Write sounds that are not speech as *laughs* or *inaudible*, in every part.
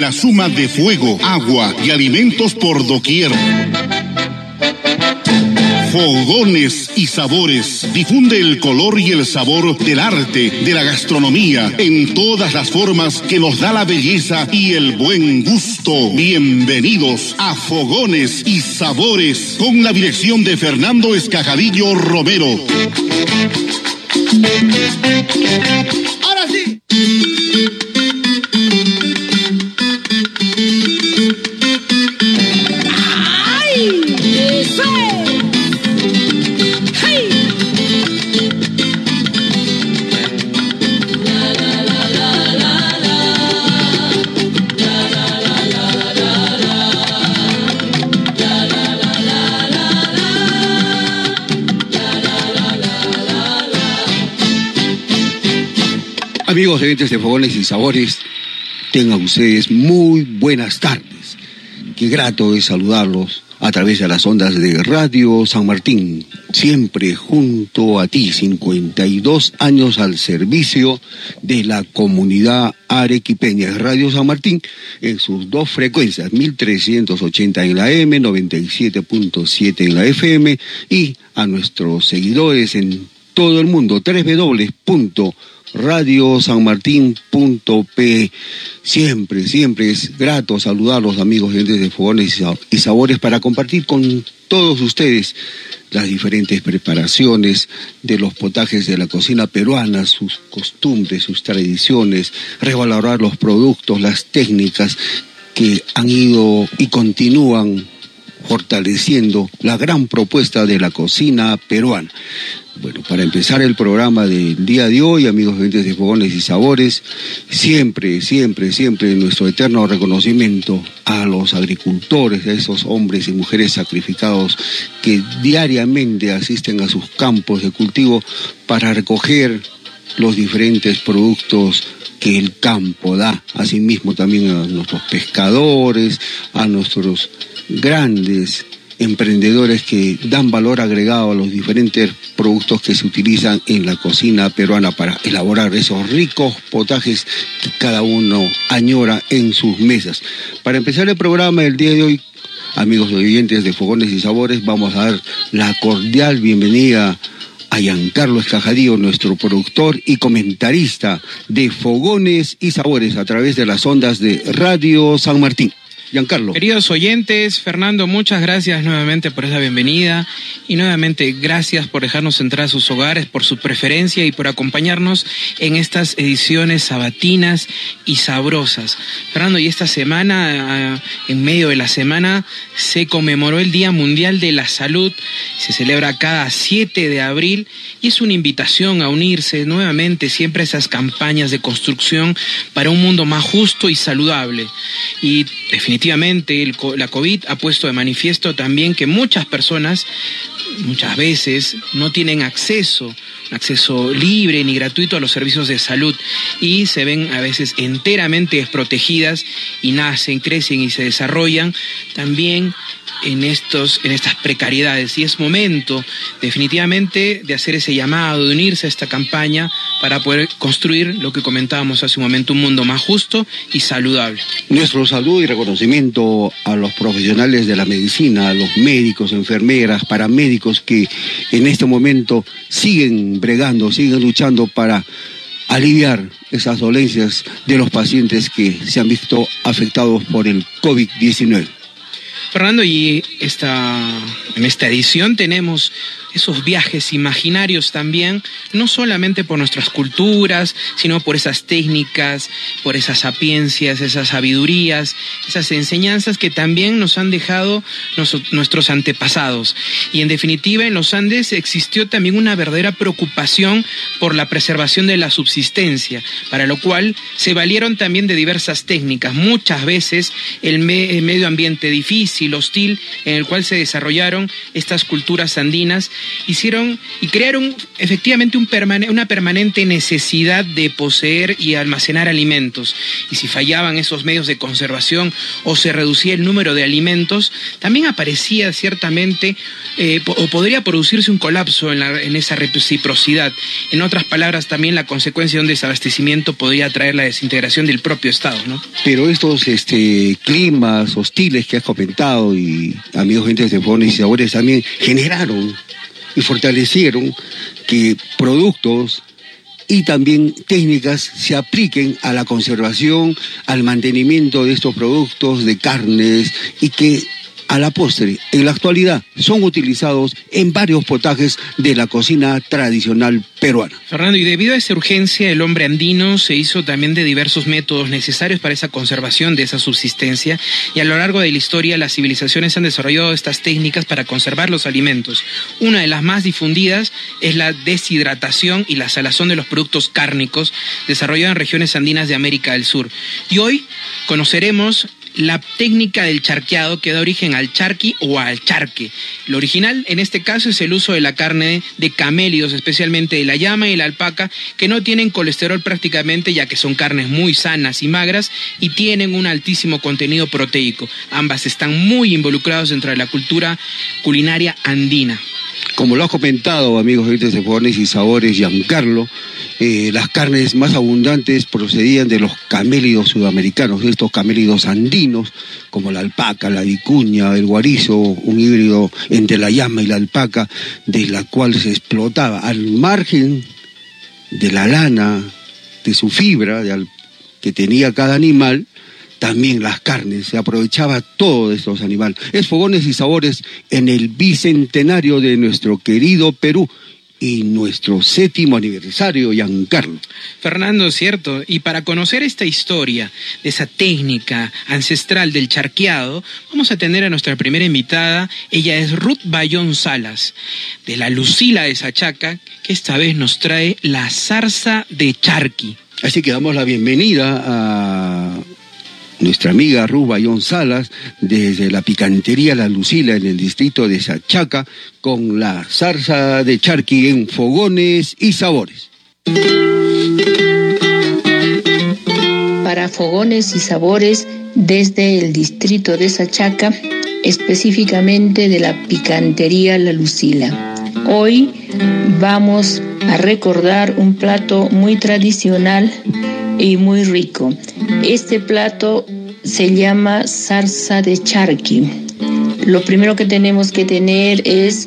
La suma de fuego, agua y alimentos por doquier. Fogones y sabores. Difunde el color y el sabor del arte, de la gastronomía, en todas las formas que nos da la belleza y el buen gusto. Bienvenidos a Fogones y Sabores, con la dirección de Fernando Escajadillo Romero. Amigos oyentes de Fogones y Sabores, tengan ustedes muy buenas tardes. Qué grato es saludarlos a través de las ondas de Radio San Martín, siempre junto a ti, 52 años al servicio de la comunidad arequipeña. Radio San Martín en sus dos frecuencias, 1380 en la M, 97.7 en la FM y a nuestros seguidores en todo el mundo, www.radiosanmartin.p. Siempre, siempre es grato saludar a los amigos de Fogones y Sabores para compartir con todos ustedes las diferentes preparaciones de los potajes de la cocina peruana, sus costumbres, sus tradiciones, revalorar los productos, las técnicas que han ido y continúan fortaleciendo la gran propuesta de la cocina peruana. Bueno, para empezar el programa del día de hoy, amigos oyentes de Fogones y Sabores, siempre, siempre, siempre nuestro eterno reconocimiento a los agricultores, a esos hombres y mujeres sacrificados que diariamente asisten a sus campos de cultivo para recoger los diferentes productos que el campo da, asimismo también a nuestros pescadores, a nuestros grandes emprendedores que dan valor agregado a los diferentes productos que se utilizan en la cocina peruana para elaborar esos ricos potajes que cada uno añora en sus mesas. Para empezar el programa del día de hoy, amigos oyentes de Fogones y Sabores, vamos a dar la cordial bienvenida Giancarlo Escajadillo, nuestro productor y comentarista de Fogones y Sabores a través de las ondas de Radio San Martín. Giancarlo. Queridos oyentes, Fernando, muchas gracias nuevamente por esa bienvenida y nuevamente gracias por dejarnos entrar a sus hogares, por su preferencia y por acompañarnos en estas ediciones sabatinas y sabrosas. Fernando, y esta semana, ah, en medio de la semana, se conmemoró el Día Mundial de la Salud, se celebra cada 7 de abril y es una invitación a unirse nuevamente siempre a esas campañas de construcción para un mundo más justo y saludable. Y definitivamente co- la COVID ha puesto de manifiesto también que muchas personas, muchas veces, no tienen acceso acceso libre ni gratuito a los servicios de salud y se ven a veces enteramente desprotegidas y nacen, crecen y se desarrollan también en estos en estas precariedades y es momento definitivamente de hacer ese llamado, de unirse a esta campaña para poder construir lo que comentábamos hace un momento, un mundo más justo y saludable. Nuestro saludo y reconocimiento a los profesionales de la medicina, a los médicos, enfermeras, paramédicos que en este momento siguen bregando, siguen luchando para aliviar esas dolencias de los pacientes que se han visto afectados por el COVID-19. Fernando, y esta, en esta edición tenemos esos viajes imaginarios también, no solamente por nuestras culturas, sino por esas técnicas, por esas sapiencias, esas sabidurías, esas enseñanzas que también nos han dejado nuestros antepasados. Y en definitiva, en los Andes existió también una verdadera preocupación por la preservación de la subsistencia, para lo cual se valieron también de diversas técnicas. Muchas veces el medio ambiente difícil, hostil, en el cual se desarrollaron estas culturas andinas, hicieron y crearon efectivamente un una permanente necesidad de poseer y almacenar alimentos. Y si fallaban esos medios de conservación o se reducía el número de alimentos, también aparecía ciertamente eh, o podría producirse un colapso en, en esa reciprocidad. En otras palabras, también la consecuencia de un desabastecimiento podría traer la desintegración del propio Estado, ¿no? Pero estos este, climas hostiles que has comentado y amigos gente de Fones y También generaron y fortalecieron que productos y también técnicas se apliquen a la conservación, al mantenimiento de estos productos de carnes y que a la postre, en la actualidad, son utilizados en varios potajes de la cocina tradicional peruana. Fernando, y debido a esa urgencia, el hombre andino se hizo también de diversos métodos necesarios para esa conservación de esa subsistencia, y a lo largo de la historia las civilizaciones han desarrollado estas técnicas para conservar los alimentos. Una de las más difundidas es la deshidratación y la salazón de los productos cárnicos, desarrollada en regiones andinas de América del Sur. Y hoy conoceremos la técnica del charqueado que da origen al charqui o al charque. Lo original en este caso es el uso de la carne de camélidos, especialmente de la llama y la alpaca, que no tienen colesterol prácticamente ya que son carnes muy sanas y magras y tienen un altísimo contenido proteico. Ambas están muy involucradas dentro de la cultura culinaria andina. Como lo ha comentado, amigos de Fogones y Sabores, Giancarlo, eh, las carnes más abundantes procedían de los camélidos sudamericanos, de estos camélidos andinos, como la alpaca, la vicuña, el guarizo, un híbrido entre la llama y la alpaca, de la cual se explotaba al margen de la lana, de su fibra que tenía cada animal, también las carnes, se aprovechaba todo de estos animales. Es fogones y sabores en el bicentenario de nuestro querido Perú y nuestro séptimo aniversario, Giancarlo. Fernando, cierto. Y para conocer esta historia, de esa técnica ancestral del charqueado, vamos a tener a nuestra primera invitada. Ella es Ruth Bayón Salas, de la Lucila de Sachaca, que esta vez nos trae la zarza de charqui. Así que damos la bienvenida a nuestra amiga Ruth Bayón Salas, desde la picantería La Lucila en el distrito de Sachaca, con la zarza de charqui en fogones y sabores. Para fogones y sabores desde el distrito de Sachaca, específicamente de la picantería La Lucila. Hoy vamos a recordar un plato muy tradicional y muy rico. Este plato se llama salsa de charqui. Lo primero que tenemos que tener es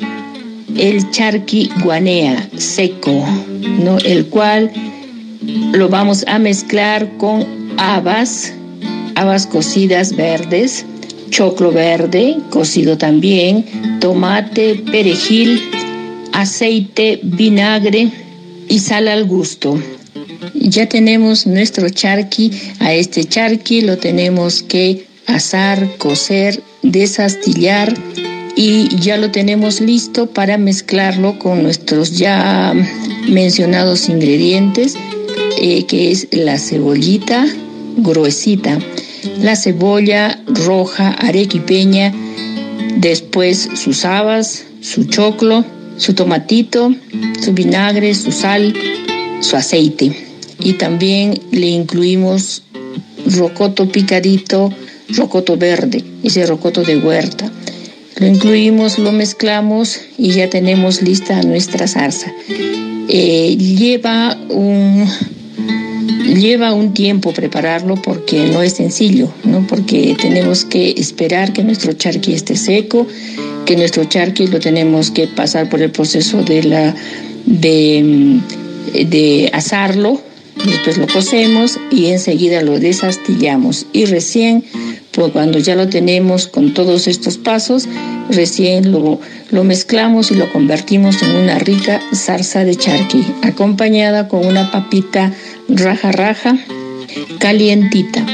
el charqui guanea seco, ¿no? el cual lo vamos a mezclar con habas, habas cocidas verdes, choclo verde cocido también, tomate, perejil, aceite, vinagre y sal al gusto ya tenemos nuestro charqui. A este charqui lo tenemos que asar, cocer, desastillar y ya lo tenemos listo para mezclarlo con nuestros ya mencionados ingredientes, eh, que es la cebollita gruesita, la cebolla roja arequipeña, después sus habas, su choclo, su tomatito, su vinagre, su sal, su aceite y también le incluimos rocoto picadito, rocoto verde, ese rocoto de huerta. Lo incluimos, lo mezclamos y ya tenemos lista nuestra salsa. Eh, lleva un lleva un tiempo prepararlo porque no es sencillo, ¿no? Porque tenemos que esperar que nuestro charqui esté seco, que nuestro charqui lo tenemos que pasar por el proceso de la de, de asarlo Después lo cocemos y enseguida lo desastillamos. Y recién, pues cuando ya lo tenemos con todos estos pasos, recién lo, lo mezclamos y lo convertimos en una rica salsa de charqui, acompañada con una papita raja raja, calientita.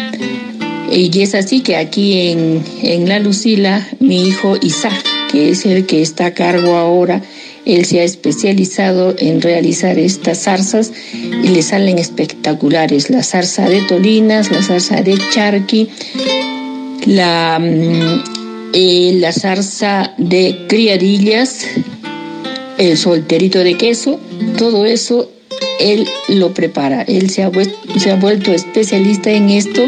Y es así que aquí en, en La Lucila, mi hijo Isaac, que es el que está a cargo ahora él se ha especializado en realizar estas zarzas y le salen espectaculares. La zarza de tolinas, la zarza de charqui, la, mm, la zarza de criadillas, el solterito de queso, todo eso él lo prepara. Él se ha, se ha vuelto especialista en esto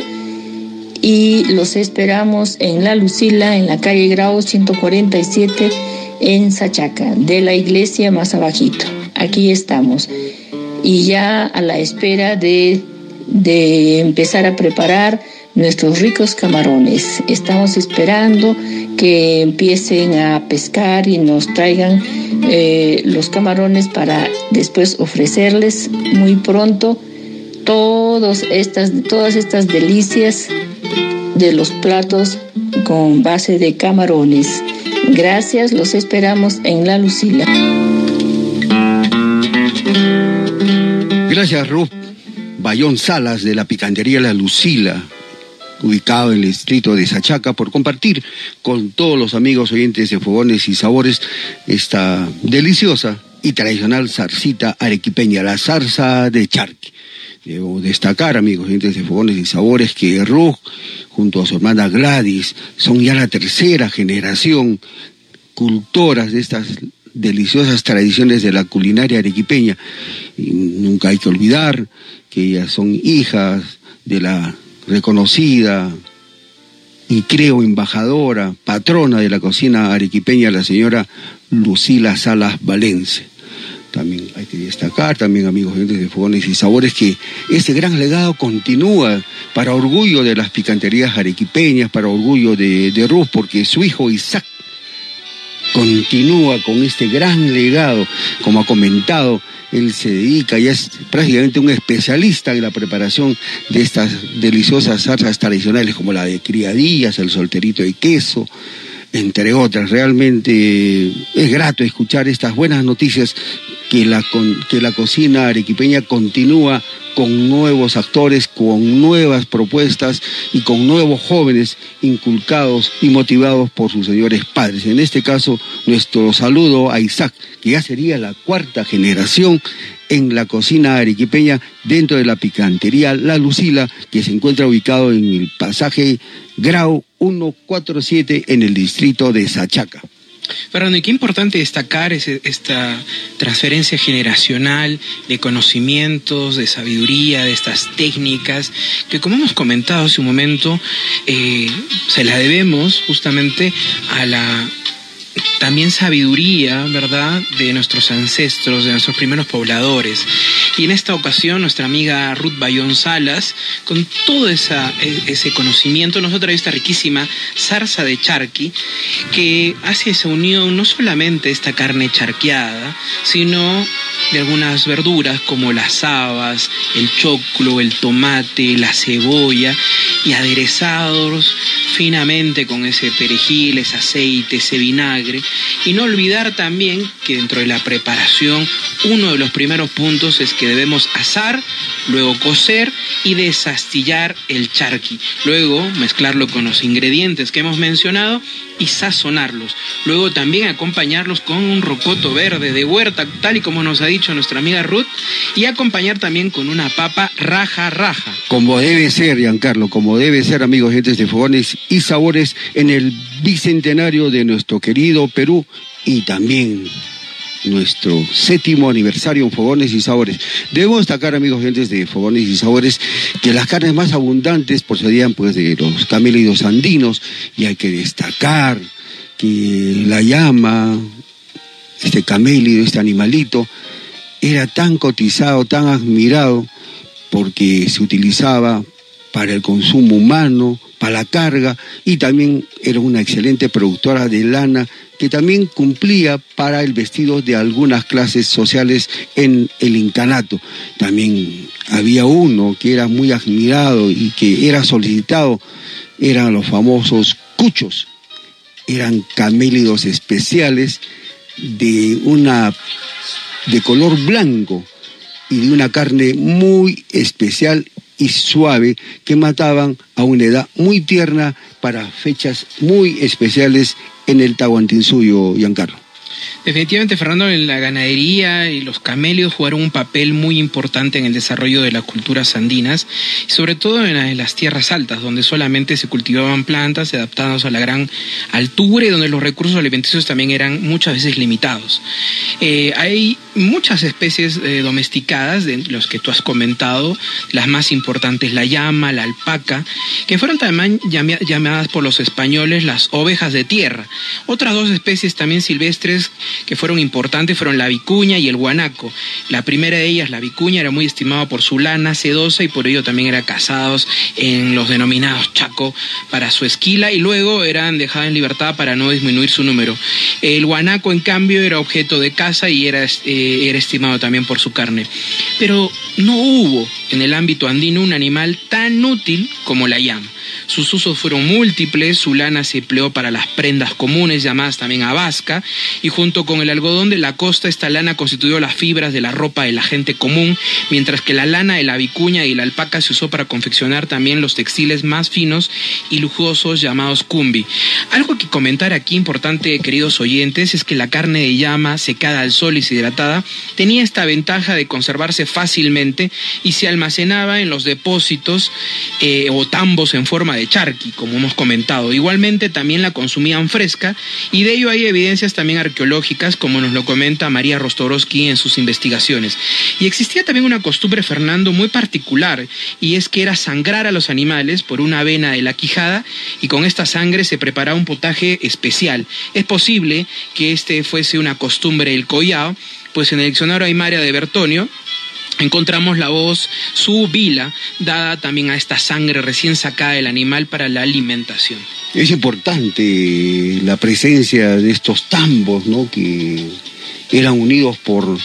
y los esperamos en La Lucila, en la calle Grau 147, en Sachaca, de la iglesia más abajito. Aquí estamos. Y ya a la espera de, de empezar a preparar nuestros ricos camarones. Estamos esperando que empiecen a pescar y nos traigan eh, los camarones para después ofrecerles muy pronto todos estas, todas estas delicias de los platos con base de camarones. Gracias, los esperamos en La Lucila. Gracias, Ruth. Bayón Salas de la Picantería La Lucila ubicado en el distrito de Sachaca, por compartir con todos los amigos oyentes de Fogones y Sabores esta deliciosa y tradicional zarcita arequipeña, la zarza de charqui. Debo destacar, amigos oyentes de Fogones y Sabores, que Ruj, junto a su hermana Gladys, son ya la tercera generación cultoras de estas deliciosas tradiciones de la culinaria arequipeña. Y nunca hay que olvidar que ellas son hijas de la reconocida y creo embajadora, patrona de la cocina arequipeña, la señora Lucila Salas Valencia. También hay que destacar, también amigos de Fogones y Sabores, que ese gran legado continúa para orgullo de las picanterías arequipeñas, para orgullo de, de Ruz, porque su hijo Isaac continúa con este gran legado, como ha comentado él se dedica y es prácticamente un especialista en la preparación de estas deliciosas salsas tradicionales como la de criadillas, el solterito de queso, entre otras. Realmente es grato escuchar estas buenas noticias que la, que la cocina arequipeña continúa con nuevos actores, con nuevas propuestas y con nuevos jóvenes inculcados y motivados por sus señores padres. En este caso, nuestro saludo a Isaac, que ya sería la cuarta generación en la cocina arequipeña dentro de la picantería La Lucila, que se encuentra ubicado en el pasaje Grau 147 en el distrito de Sachaca. Fernando, y qué importante destacar esta transferencia generacional de conocimientos, de sabiduría, de estas técnicas, que como hemos comentado hace un momento, eh, se la debemos justamente a la también sabiduría, ¿verdad?, de nuestros ancestros, de nuestros primeros pobladores. Y en esta ocasión, nuestra amiga Ruth Bayón Salas, con todo e, ese conocimiento, nos ha traído esta riquísima zarza de charqui, que hace esa unión no solamente esta carne charqueada, sino de algunas verduras como las habas, el choclo, el tomate, la cebolla, y aderezados finamente con ese perejil, ese aceite, ese vinagre. Y no olvidar también que dentro de la preparación, uno de los primeros puntos es que debemos asar, luego cocer y desastillar el charqui. Luego mezclarlo con los ingredientes que hemos mencionado y sazonarlos. Luego también acompañarlos con un rocoto verde de huerta, tal y como nos ha dicho nuestra amiga Ruth, y acompañar también con una papa raja raja. Como debe ser, Giancarlo, como debe ser, amigos, gentes de fogones y sabores en el bicentenario de nuestro querido Perú y también nuestro séptimo aniversario en Fogones y Sabores. Debemos destacar, amigos gentes de Fogones y Sabores, que las carnes más abundantes procedían pues de los camélidos andinos y hay que destacar que la llama, este camélido, este animalito, era tan cotizado, tan admirado, porque se utilizaba para el consumo humano, para la carga y también era una excelente productora de lana que también cumplía para el vestido de algunas clases sociales en el incanato. También había uno que era muy admirado y que era solicitado, eran los famosos cuchos. Eran camélidos especiales de una de color blanco y de una carne muy especial y suave que mataban a una edad muy tierna para fechas muy especiales en el Tahuantinsuyo, Giancarlo. Definitivamente, Fernando, la ganadería y los camelios jugaron un papel muy importante en el desarrollo de las culturas andinas, sobre todo en las tierras altas, donde solamente se cultivaban plantas adaptadas a la gran altura y donde los recursos alimenticios también eran muchas veces limitados. Eh, hay muchas especies eh, domesticadas, de los que tú has comentado, las más importantes, la llama, la alpaca, que fueron también llamadas por los españoles las ovejas de tierra. Otras dos especies también silvestres que fueron importantes fueron la vicuña y el guanaco. La primera de ellas, la vicuña, era muy estimada por su lana sedosa y por ello también era cazados en los denominados chaco para su esquila y luego eran dejadas en libertad para no disminuir su número. El guanaco, en cambio, era objeto de caza y era, eh, era estimado también por su carne. Pero no hubo en el ámbito andino un animal tan útil como la llama. Sus usos fueron múltiples, su lana se empleó para las prendas comunes llamadas también abasca, y junto con el algodón de la costa esta lana constituyó las fibras de la ropa de la gente común, mientras que la lana de la vicuña y la alpaca se usó para confeccionar también los textiles más finos y lujosos llamados cumbi. Algo que comentar aquí importante, queridos oyentes, es que la carne de llama secada al sol y deshidratada tenía esta ventaja de conservarse fácilmente y se almacenaba en los depósitos eh, o tambos en forma de charqui, como hemos comentado. Igualmente también la consumían fresca y de ello hay evidencias también arqueológicas, como nos lo comenta María Rostorowski en sus investigaciones. Y existía también una costumbre, Fernando, muy particular, y es que era sangrar a los animales por una vena de la quijada y con esta sangre se preparaba un potaje especial. Es posible que este fuese una costumbre del collao, pues en el diccionario Aymaria de Bertonio encontramos la voz su vila dada también a esta sangre recién sacada del animal para la alimentación. Es importante la presencia de estos tambos, ¿no? Que eran unidos por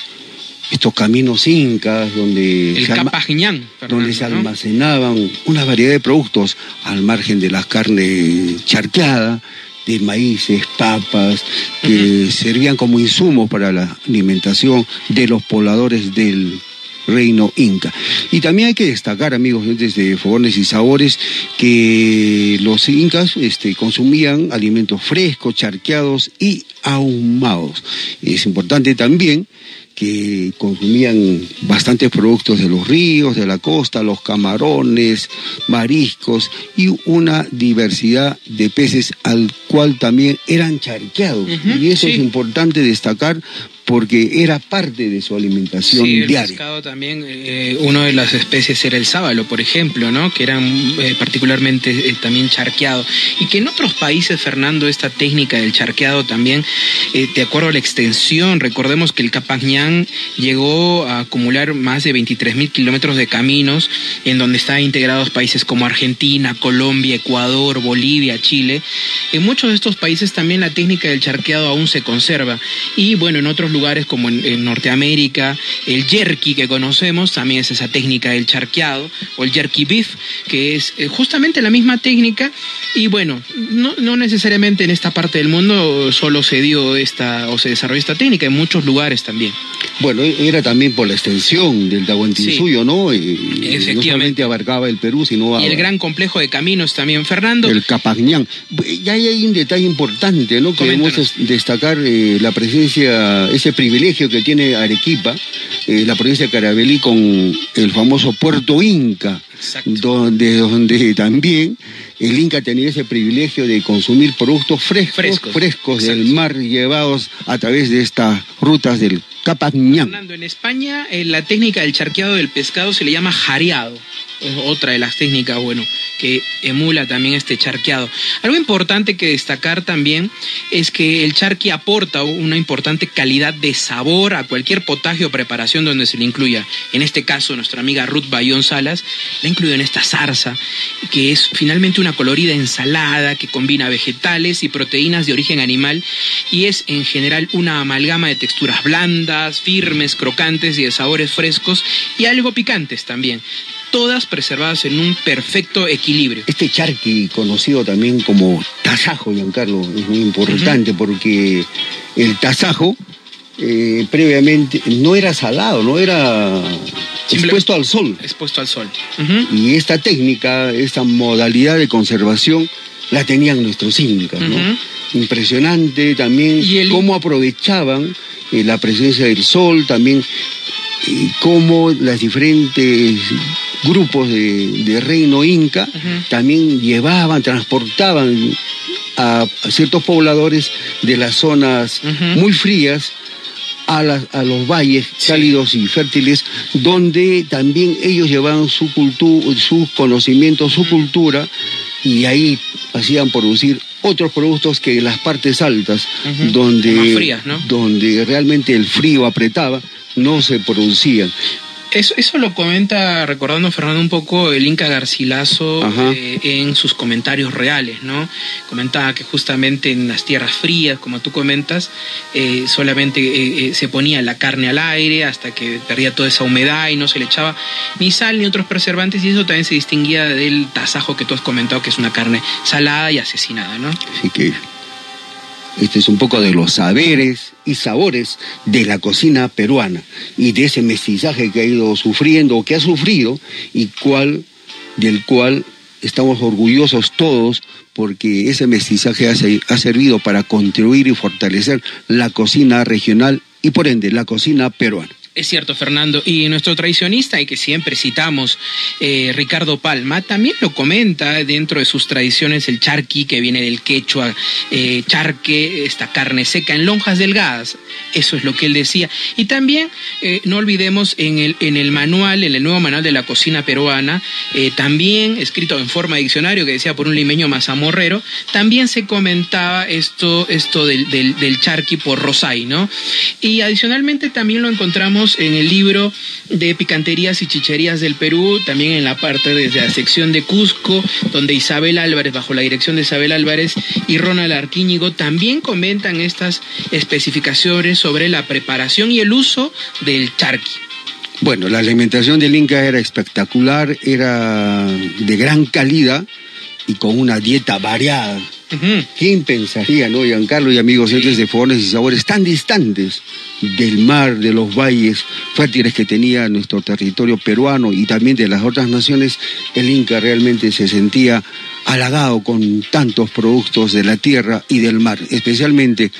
estos caminos incas donde, El se, donde se almacenaban una variedad de productos al margen de la carne charqueada, de maíces, papas, que servían como insumos para la alimentación de los pobladores del reino inca. Y también hay que destacar, amigos, desde Fogones y Sabores, que los incas este, consumían alimentos frescos, charqueados y ahumados. Es importante también que consumían bastantes productos de los ríos, de la costa, los camarones, mariscos y una diversidad de peces al cual también eran charqueados. y eso es importante destacar porque era parte de su alimentación sí, el diaria. pescado también, eh, una de las especies era el sábalo, por ejemplo, ¿no? que eran eh, particularmente eh, también charqueado. Y que en otros países, Fernando, esta técnica del charqueado también, de acuerdo a la extensión, recordemos que el Capañán llegó a acumular más de 23 mil kilómetros de caminos, en donde están integrados países como Argentina, Colombia, Ecuador, Bolivia, Chile. En muchos de estos países también la técnica del charqueado aún se conserva. Y bueno, en otros lugares como en, Norteamérica, el jerky que conocemos también es esa técnica del charqueado, o el jerky beef, que es eh, justamente la misma técnica, y bueno, no, no, necesariamente en esta parte del mundo solo se dio esta o se desarrolló esta técnica, en muchos lugares también. Bueno, era también por la extensión del Tahuantinsuyo, ¿no? Efectivamente. No solamente abarcaba el Perú, sino... Y el gran complejo de caminos también, Fernando. El Capañán. Ya hay un detalle importante, ¿no? Queremos destacar eh, la presencia, ese privilegio que tiene Arequipa, eh, la provincia de Carabelí, con el famoso puerto Inca, donde, donde *laughs* también el Inca tenía ese privilegio de consumir productos frescos, frescos, del mar llevados a través de estas rutas del Capañán. Fernando, en España eh, la técnica del charqueado del pescado se le llama jareado otra de las técnicas, bueno, que emula también este charqueado. Algo importante que destacar también es que el charqui aporta una importante calidad de sabor a cualquier potaje o preparación donde se le incluya. En este caso, nuestra amiga Ruth Bayón Salas la incluyó en esta zarza, que es finalmente una colorida ensalada que combina vegetales y proteínas de origen animal y es en general una amalgama de texturas blandas, firmes, crocantes y de sabores frescos y algo picantes también todas preservadas en un perfecto equilibrio. Este charqui, conocido también como tasajo, Giancarlo, es muy importante porque el tasajo eh, previamente no era salado, no era expuesto al sol. Expuesto al sol. Y esta técnica, esta modalidad de conservación la tenían nuestros incas, ¿no? impresionante también el- cómo aprovechaban eh, la presencia del sol, también eh, cómo los diferentes grupos de, de reino inca también llevaban, transportaban a, a ciertos pobladores de las zonas muy frías a, las- a los valles Sí. cálidos y fértiles, donde también ellos llevaban su cultura, su conocimiento, su cultura, y ahí hacían producir otros productos que en las partes altas, donde, Más frías, ¿no? donde realmente el frío apretaba, no se producían. Eso, eso lo comenta, recordando Fernando un poco, el Inca Garcilaso eh, en sus comentarios reales, ¿no? Comentaba que justamente en las tierras frías, como tú comentas, eh, solamente eh, eh, se ponía la carne al aire hasta que perdía toda esa humedad y no se le echaba ni sal ni otros preservantes y eso también se distinguía del tasajo que tú has comentado, que es una carne salada y asesinada, ¿no? Así que este es un poco de los saberes y sabores de la cocina peruana y de ese mestizaje que ha ido sufriendo o que ha sufrido y del cual estamos orgullosos todos porque ese mestizaje ha, ha servido para contribuir y fortalecer la cocina regional y por ende la cocina peruana. Es cierto, Fernando. Y nuestro tradicionista, y que siempre citamos, eh, Ricardo Palma, también lo comenta dentro de sus tradiciones el charqui, que viene del quechua, eh, charque, esta carne seca en lonjas delgadas. Eso es lo que él decía. Y también, eh, no olvidemos, en el, en el manual, en el nuevo manual de la cocina peruana, también escrito en forma de diccionario, que decía por un limeño mazamorrero, también se comentaba esto, esto del, del, del charqui por Rosay, ¿no? Y adicionalmente también lo encontramos en el libro de picanterías y chicherías del Perú, también en la parte desde la sección de Cusco, donde Isabel Álvarez, bajo la dirección de Isabel Álvarez y Ronald Arquíñigo, también comentan estas especificaciones sobre la preparación y el uso del charqui. Bueno, la alimentación del Inca era espectacular, era de gran calidad y con una dieta variada. ¿Quién pensaría, no, Giancarlo y amigos entes de fogones y sabores tan distantes del mar, de los valles fértiles que tenía nuestro territorio peruano y también de las otras naciones? El Inca realmente se sentía halagado con tantos productos de la tierra y del mar, especialmente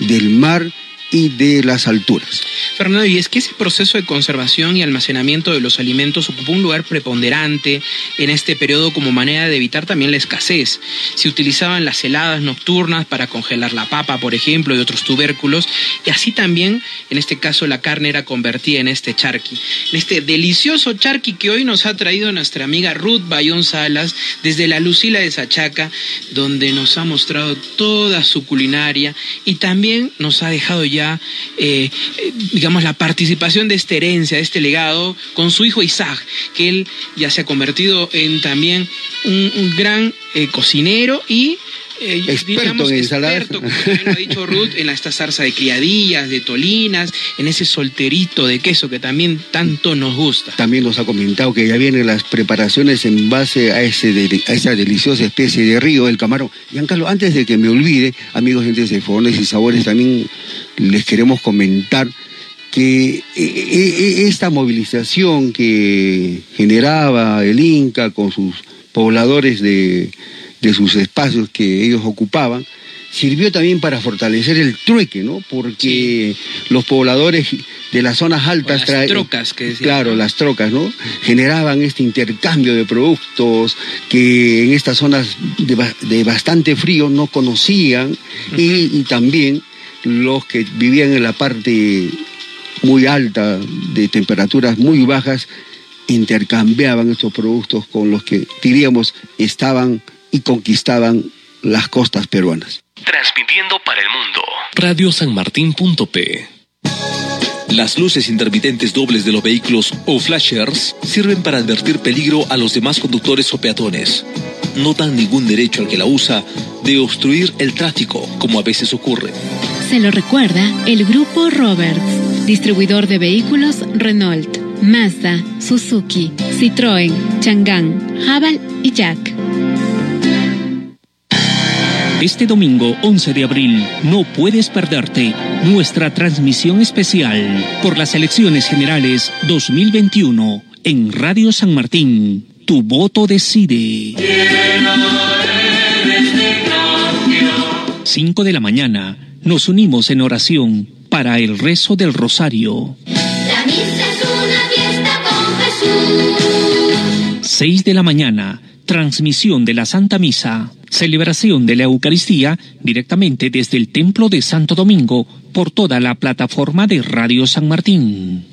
del mar y de las alturas. Fernando, y es que ese proceso de conservación y almacenamiento de los alimentos ocupó un lugar preponderante en este periodo como manera de evitar también la escasez. Se utilizaban las heladas nocturnas para congelar la papa, por ejemplo, y otros tubérculos, y así también, en este caso, la carne era convertida en este charqui, en este delicioso charqui que hoy nos ha traído nuestra amiga Ruth Bayón Salas desde la Lucila de Sachaca, donde nos ha mostrado toda su culinaria y también nos ha dejado eh, digamos, la participación de esta herencia, de este legado, con su hijo Isaac, que él ya se ha convertido en también un, un gran eh, cocinero y... eh, Experto en ensaladas. experto, como también lo ha dicho Ruth, en esta zarza de criadillas, de tolinas, en ese solterito de queso que también tanto nos gusta. También nos ha comentado que ya vienen las preparaciones en base a, ese a esa deliciosa especie de río, el camarón. Giancarlo, antes de que me olvide, amigos gentes de Fogones y Sabores, también les queremos comentar que eh, eh, esta movilización que generaba el Inca con sus pobladores de, de sus espacios que ellos ocupaban, sirvió también para fortalecer el trueque, ¿no? Porque los pobladores de las zonas altas las trocas que decían, claro, las trocas, ¿no? Generaban este intercambio de productos que en estas zonas de, de bastante frío no conocían y, y también los que vivían en la parte muy alta de temperaturas muy bajas intercambiaban estos productos con los que diríamos estaban y conquistaban las costas peruanas. Transmitiendo para el mundo. radiosanmartin.p Las luces intermitentes dobles de los vehículos o flashers sirven para advertir peligro a los demás conductores o peatones. No dan ningún derecho al que la usa de obstruir el tráfico, como a veces ocurre. Se lo recuerda el Grupo Roberts, distribuidor de vehículos Renault, Mazda, Suzuki, Citroën, Chang'an, Haval y Jack. Este domingo 11 de abril no puedes perderte nuestra transmisión especial por las elecciones generales 2021 en Radio San Martín. Tu voto decide. 5 de la mañana nos unimos en oración para el rezo del rosario. La misa es una fiesta con Jesús. 6 de la mañana, transmisión de la Santa Misa, celebración de la Eucaristía directamente desde el Templo de Santo Domingo por toda la plataforma de Radio San Martín.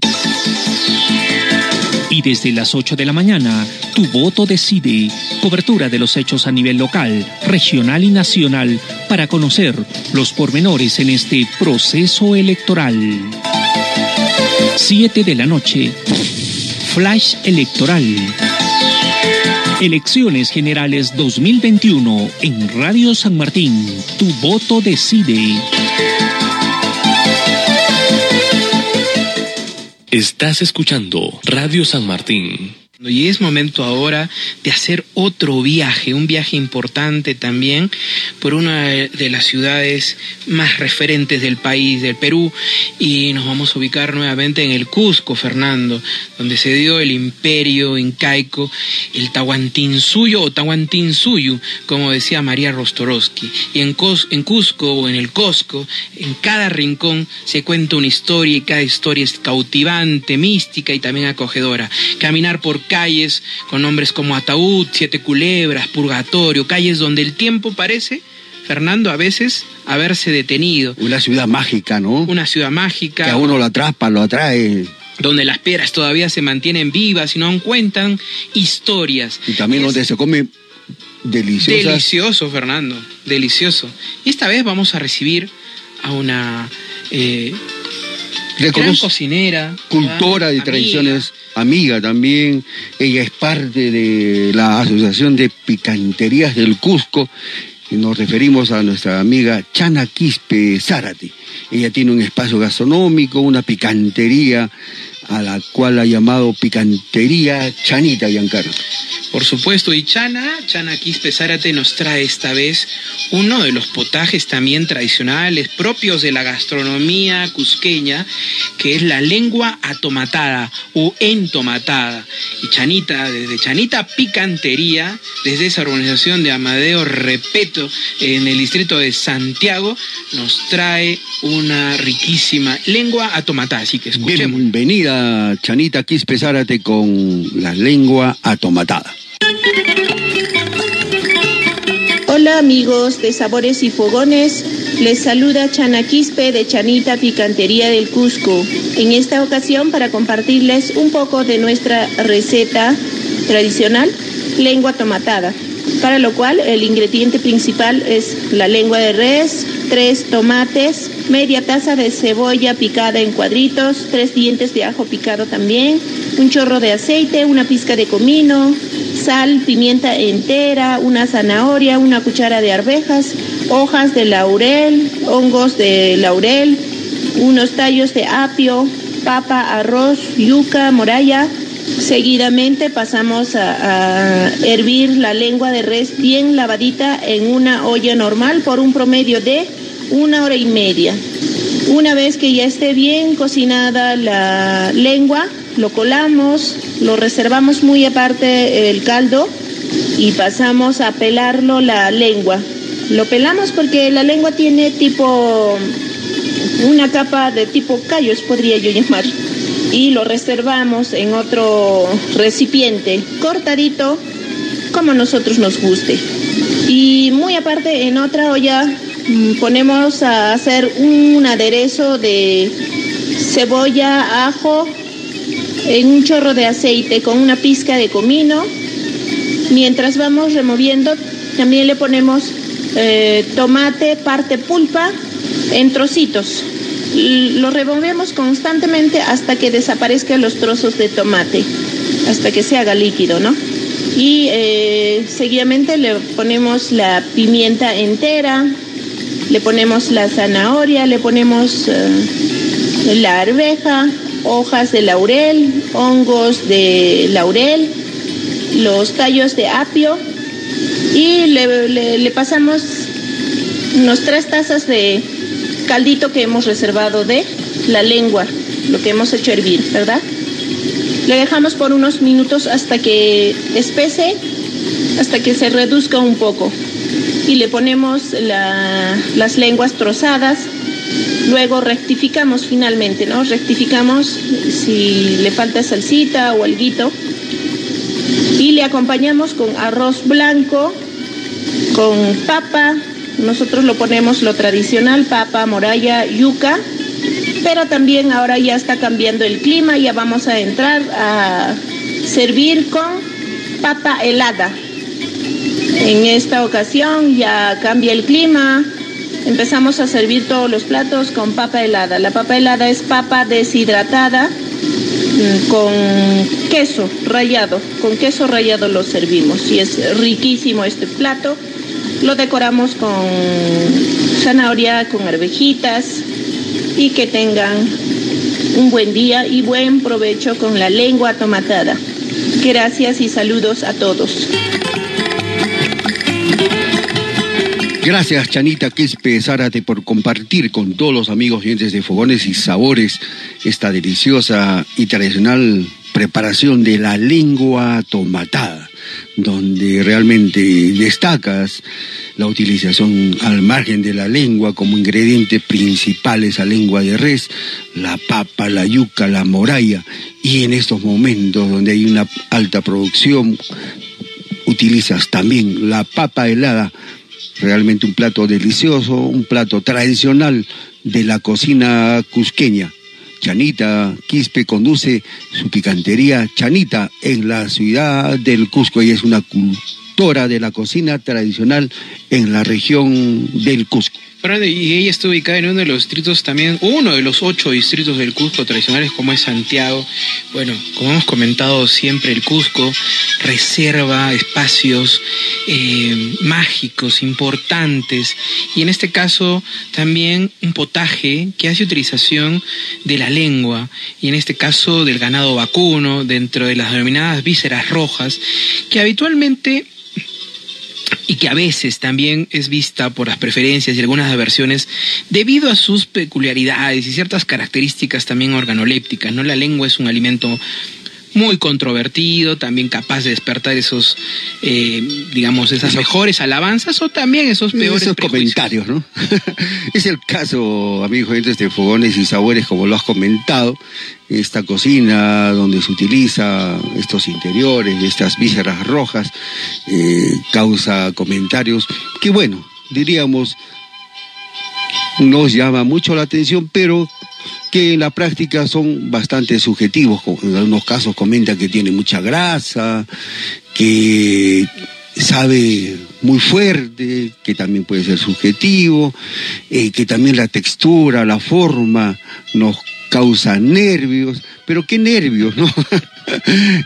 Y desde las 8 de la mañana, tu voto decide. Cobertura de los hechos a nivel local, regional y nacional para conocer los pormenores en este proceso electoral. 7 de la noche. Flash electoral. Elecciones Generales 2021 en Radio San Martín. Tu voto decide. Estás escuchando Radio San Martín. Y es momento ahora de hacer otro viaje, un viaje importante también por una de las ciudades más referentes del país, del Perú, y nos vamos a ubicar nuevamente en el Cusco, Fernando, donde se dio el imperio incaico, el Tahuantinsuyo o Tahuantinsuyu, como decía María Rostorowski. Y en, Cusco o en el Cosco, en cada rincón se cuenta una historia y cada historia es cautivante, mística y también acogedora. Caminar por calles con nombres como Ataúd, Siete Culebras, Purgatorio, calles donde el tiempo parece, Fernando, a veces haberse detenido. Una ciudad mágica, ¿no? Una ciudad mágica. Que a uno lo atrapa, lo atrae. Donde las piedras todavía se mantienen vivas y no cuentan historias. Y también donde se come delicioso. Delicioso, Fernando, delicioso. Y esta vez vamos a recibir a una eh, gran cocinera. Cultora de tradiciones amiga también, ella es parte de la Asociación de Picanterías del Cusco, y nos referimos a nuestra amiga Chana Quispe Zárate. Ella tiene un espacio gastronómico, una picantería a la cual ha llamado Picantería Chanita Giancarlo. Por supuesto, y Chana, Chana Quispe Zárate nos trae esta vez uno de los potajes también tradicionales propios de la gastronomía cusqueña, que es la lengua atomatada o entomatada. Y Chanita, desde Chanita Picantería, desde esa organización de Amadeo Repeto en el distrito de Santiago, nos trae una riquísima lengua atomatada. Así que escuchemos. Bienvenida, Chanita Quispe Zárate, con la lengua atomatada. Hola amigos de Sabores y Fogones, les saluda Chana Quispe de Chanita Picantería del Cusco. En esta ocasión para compartirles un poco de nuestra receta tradicional, lengua tomatada, para lo cual el ingrediente principal es la lengua de res, tres tomates, media taza de cebolla picada en cuadritos, tres dientes de ajo picado también, un chorro de aceite, una pizca de comino, sal, pimienta entera, una zanahoria, una cuchara de arvejas, hojas de laurel, hongos de laurel, unos tallos de apio, papa, arroz, yuca, moralla. Seguidamente pasamos a, a, hervir la lengua de res bien lavadita en una olla normal por un promedio de una hora y media. Una vez que ya esté bien cocinada la lengua, lo colamos, lo reservamos muy aparte el caldo y pasamos a pelarlo la lengua. Lo pelamos porque la lengua tiene tipo una capa de tipo callos, podría yo llamar. Y lo reservamos en otro recipiente, cortadito, como nosotros nos guste. Y muy aparte, en otra olla ponemos a hacer un aderezo de cebolla, ajo, en un chorro de aceite con una pizca de comino. Mientras vamos removiendo, también le ponemos eh, tomate, parte pulpa, en trocitos. Lo removemos constantemente hasta que desaparezcan los trozos de tomate, hasta que se haga líquido, ¿no? Y eh, seguidamente le ponemos la pimienta entera, le ponemos la zanahoria, le ponemos eh, la arveja, hojas de laurel, hongos de laurel, los tallos de apio y le, le, le, pasamos unos tres tazas de caldito que hemos reservado de la lengua, lo que hemos hecho hervir, ¿verdad? Le dejamos por unos minutos hasta que espese, hasta que se reduzca un poco. Y le ponemos la- las lenguas trozadas. Luego rectificamos finalmente, ¿no? Rectificamos si le falta salsita o alguito. Y le acompañamos con arroz blanco, con papa. Nosotros lo ponemos lo tradicional, papa, moralla, yuca. Pero también ahora ya está cambiando el clima, ya vamos a entrar a servir con papa helada. En esta ocasión ya cambia el clima, empezamos a servir todos los platos con papa helada. La papa helada es papa deshidratada mm, con queso rallado, con queso rallado lo servimos y es riquísimo este plato. Lo decoramos con zanahoria, con arvejitas y que tengan un buen día y buen provecho con la lengua tomatada. Gracias y saludos a todos. Gracias, Chanita Quispe Zárate, por compartir con todos los amigos oyentes de Fogones y Sabores esta deliciosa y tradicional preparación de la lengua tomatada, donde realmente destacas la utilización al margen de la lengua como ingrediente principal esa lengua de res, la papa, la yuca, la moralla, y en estos momentos donde hay una alta producción, utilizas también la papa helada realmente un plato delicioso, un plato tradicional de la cocina cusqueña. Chanita Quispe conduce su picantería Chanita en la ciudad del Cusco. Ella es una cultora de la cocina tradicional en la región del Cusco. Y ella está ubicada en uno de los distritos también, uno de los ocho distritos del Cusco tradicionales como es Santiago. Bueno, como hemos comentado siempre, el Cusco reserva espacios eh, mágicos, importantes, y en este caso también un potaje que hace utilización de la lengua, y en este caso del ganado vacuno, dentro de las denominadas vísceras rojas, que habitualmente y que a veces también es vista por las preferencias y algunas aversiones debido a sus peculiaridades y ciertas características también organolépticas. ¿no? La lengua es un alimento muy controvertido, también capaz de despertar esos, eh, digamos, esas mejores alabanzas o también esos peores Esos comentarios, ¿no? *laughs* es el caso, amigos oyentes de Fogones y Sabores, como lo has comentado, esta cocina donde se utiliza estos interiores, estas vísceras rojas, eh, causa comentarios que, bueno, diríamos, nos llama mucho la atención, pero que en la práctica son bastante subjetivos. En algunos casos comentan que tiene mucha grasa, que sabe muy fuerte, que también puede ser subjetivo, eh, que también la textura, la forma nos causa nervios, pero qué nervios, ¿no? *laughs*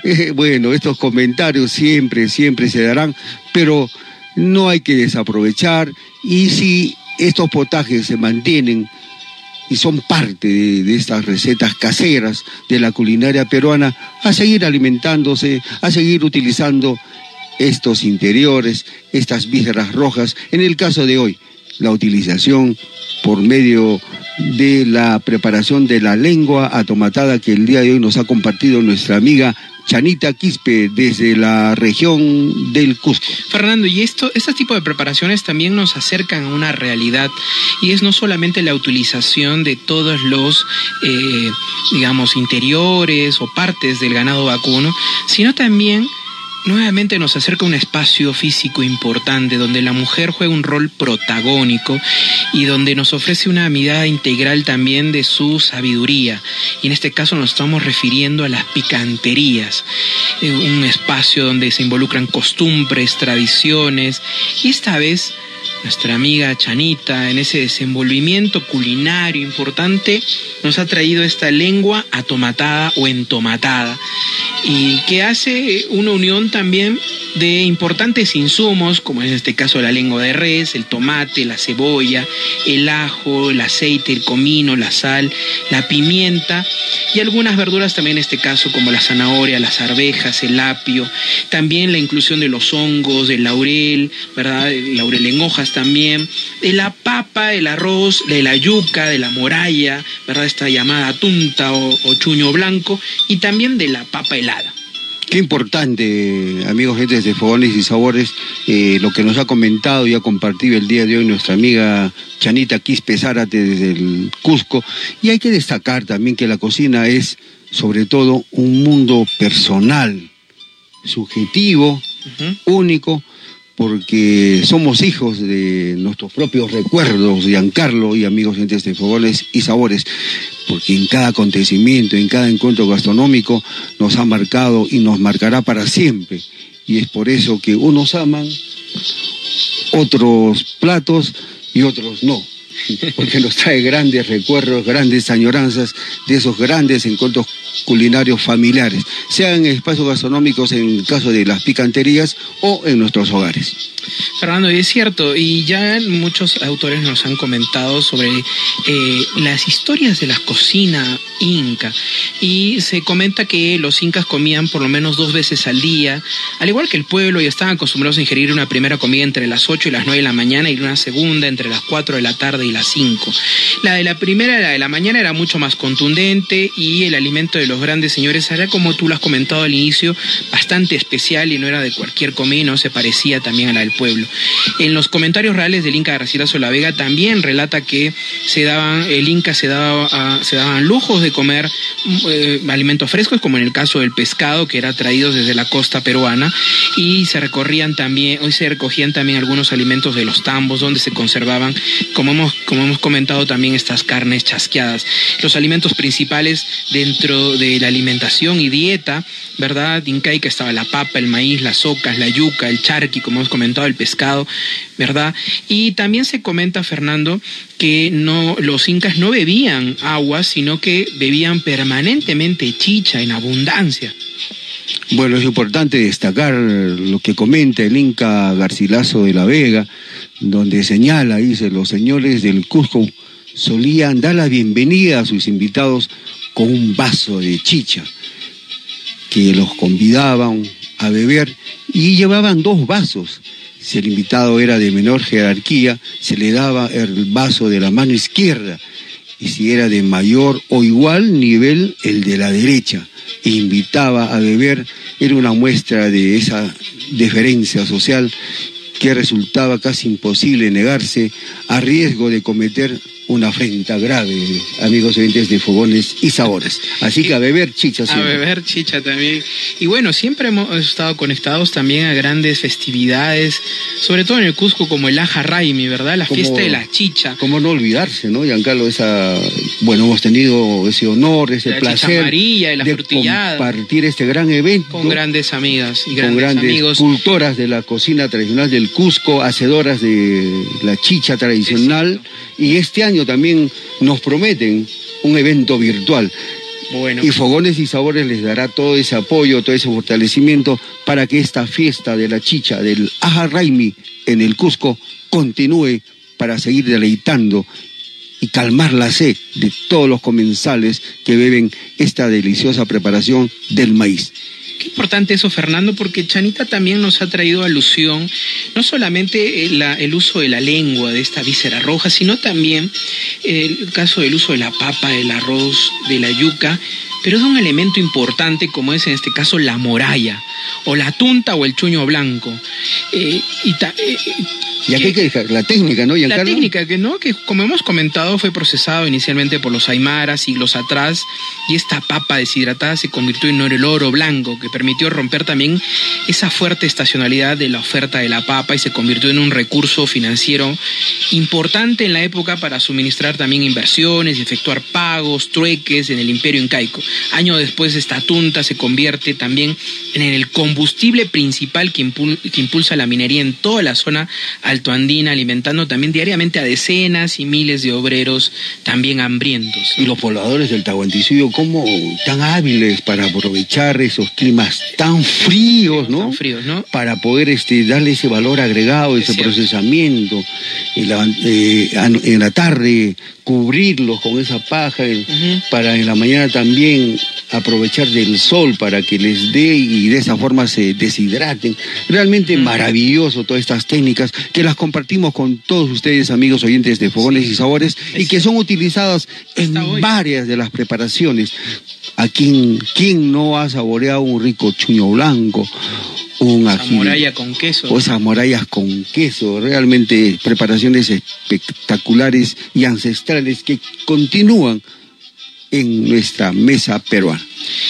Eh, bueno, estos comentarios siempre, siempre se darán, pero no hay que desaprovechar y si estos potajes se mantienen y son parte de, estas recetas caseras de la culinaria peruana, a seguir alimentándose, a seguir utilizando estos interiores, estas vísceras rojas. En el caso de hoy, la utilización por medio de la preparación de la lengua atomatada que el día de hoy nos ha compartido nuestra amiga Chanita Quispe desde la región del Cusco. Fernando, y esto, este tipo de preparaciones también nos acercan a una realidad y es no solamente la utilización de todos los, eh, digamos, interiores o partes del ganado vacuno, sino también nuevamente nos acerca un espacio físico importante donde la mujer juega un rol protagónico y donde nos ofrece una mirada integral también de su sabiduría. Y en este caso nos estamos refiriendo a las picanterías, eh, un espacio donde se involucran costumbres, tradiciones y esta vez nuestra amiga Chanita, en ese desenvolvimiento culinario importante, nos ha traído esta lengua atomatada o entomatada y que hace una unión también de importantes insumos, como en este caso la lengua de res, el tomate, la cebolla, el ajo, el aceite, el comino, la sal, la pimienta y algunas verduras también en este caso como la zanahoria, las arvejas, el apio, también la inclusión de los hongos, del laurel, ¿verdad? El laurel en hojas también, de la papa, el arroz, de la yuca, de la moralla, ¿verdad? Esta llamada tunta o chuño blanco y también de la papa helada. Qué importante, amigos, gentes de Fogones y Sabores, eh, lo que nos ha comentado y ha compartido el día de hoy nuestra amiga Chanita Quispe Zárate desde el Cusco. Y hay que destacar también que la cocina es, sobre todo, un mundo personal, subjetivo, único, porque somos hijos de nuestros propios recuerdos, Giancarlo y amigos gentes de Fogones y Sabores porque en cada acontecimiento, en cada encuentro gastronómico nos ha marcado y nos marcará para siempre. Y es por eso que unos aman otros platos y otros no, porque nos trae grandes recuerdos, grandes añoranzas de esos grandes encuentros culinarios familiares, sean espacios gastronómicos en el caso de las picanterías o en nuestros hogares. Fernando, y es cierto, y ya muchos autores nos han comentado sobre eh, las historias de la cocina inca, y se comenta que los incas comían por lo menos dos veces al día, al igual que el pueblo, y estaban acostumbrados a ingerir una primera comida entre las 8 y las 9 de la mañana y una segunda entre las 4 de la tarde y las 5. La de la primera, la de la mañana, era mucho más contundente y el alimento de los grandes señores era, como tú lo has comentado al inicio, bastante especial y no era de cualquier comida, no se parecía también a la del pueblo. En los comentarios reales del Inca Garcilaso la Vega también relata que se daban, el Inca se, daba, se daban lujos de comer eh, alimentos frescos, como en el caso del pescado, que era traído desde la costa peruana, y se recorrían también, hoy se recogían también algunos alimentos de los tambos, donde se conservaban, como hemos, como hemos comentado también, estas carnes chasqueadas. Los alimentos principales dentro de la alimentación y dieta, ¿verdad? Incaica estaba la papa, el maíz, las ocas, la yuca, el charqui, como hemos comentado, el pescado, ¿verdad? Y también se comenta, Fernando, que no, los incas no bebían agua, sino que bebían permanentemente chicha en abundancia. Bueno, es importante destacar lo que comenta el Inca Garcilaso de la Vega, donde señala, dice, los señores del Cusco solían dar la bienvenida a sus invitados con un vaso de chicha, que los convidaban a beber y llevaban dos vasos. Si el invitado era de menor jerarquía, se le daba el vaso de la mano izquierda y si era de mayor o igual nivel, el de la derecha. Invitaba a beber, era una muestra de esa deferencia social que resultaba casi imposible negarse a riesgo de cometer una afrenta grave, amigos oyentes de fogones y sabores. Así que a beber chicha siempre. A beber chicha también. Y bueno, siempre hemos estado conectados también a grandes festividades, sobre todo en el Cusco como el Aja Raimi, ¿verdad? La fiesta de la chicha. Cómo no olvidarse, ¿no, Giancarlo? Esa, bueno, hemos tenido ese honor, ese la placer chicha amarilla, de la frutillada. compartir este gran evento. Con grandes amigas y grandes, con grandes amigos. cultoras de la cocina tradicional del Cusco, hacedoras de la chicha tradicional. Y este año también nos prometen un evento virtual. Bueno. Y Fogones y Sabores les dará todo ese apoyo, todo ese fortalecimiento para que esta fiesta de la chicha del Aja Raimi en el Cusco continúe para seguir deleitando y calmar la sed de todos los comensales que beben esta deliciosa preparación del maíz. Qué importante eso, Fernando, porque Chanita también nos ha traído alusión, no solamente el, la- el uso de la lengua, de esta víscera roja, sino también el caso del uso de la papa, del arroz, de la yuca, pero es un elemento importante como es en este caso la moralla, o la tunta o el chuño blanco. Eh, y ta- eh, Y aquí hay que dejar la técnica, ¿no, la técnica que no, que como hemos comentado fue procesado inicialmente por los aymaras siglos atrás y esta papa deshidratada se convirtió en el oro blanco que permitió romper también esa fuerte estacionalidad de la oferta de la papa y se convirtió en un recurso financiero importante en la época para suministrar también inversiones y efectuar pagos, trueques en el imperio incaico. Año después esta tunta se convierte también en el combustible principal que, impul- que impulsa la minería en toda la zona altoandina, alimentando también diariamente a decenas y miles de obreros también hambrientos. Y los pobladores del Tahuantinsuyo, cómo tan hábiles para aprovechar esos climas tan fríos, ¿no? Tan fríos, ¿no? Para poder este, darle ese valor agregado, ese procesamiento. en la, eh, en la tarde cubrirlos con esa paja, para en la mañana también aprovechar del sol para que les dé y de esa forma se deshidraten. Realmente maravilloso todas estas técnicas que las compartimos con todos ustedes, amigos oyentes de Fogones y Sabores, y que son utilizadas en varias de las preparaciones. ¿A quién, quién no ha saboreado un rico chuño blanco? Un ají, Moralla con queso. o esas murallas con queso, realmente preparaciones espectaculares y ancestrales que continúan en nuestra mesa peruana.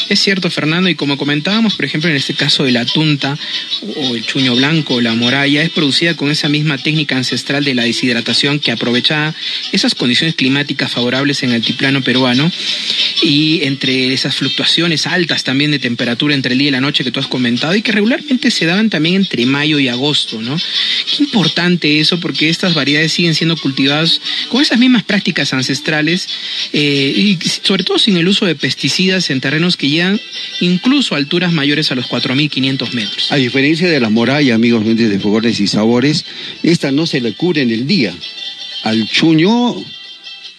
Es cierto, Fernando, y como comentábamos, por ejemplo, en este caso de la tunta o el chuño blanco o la moralla, es producida con esa misma técnica ancestral de la deshidratación que aprovecha esas condiciones climáticas favorables en el altiplano peruano y entre esas fluctuaciones altas también de temperatura entre el día y la noche que tú has comentado y que regularmente se daban también entre mayo y agosto, ¿no? Qué importante eso porque estas variedades siguen siendo cultivadas con esas mismas prácticas ancestrales eh, y sobre todo sin el uso de pesticidas en terrenos que llegan incluso a alturas mayores a los 4.500 metros. A diferencia de la moralla, amigos de Fogones y Sabores, esta no se le cubre en el día. Al chuño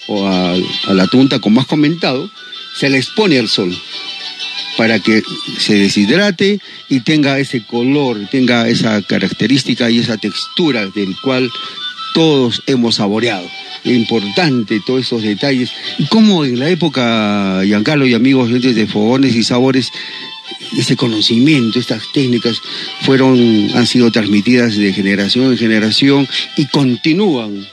o a, a la tunta, como has comentado, se le expone al sol para que se deshidrate y tenga ese color, tenga esa característica y esa textura del cual todos hemos saboreado. Importante todos esos detalles. Y cómo en la época, Giancarlo y amigos oyentes de Fogones y Sabores, ese conocimiento, estas técnicas fueron, han sido transmitidas de generación en generación y continúan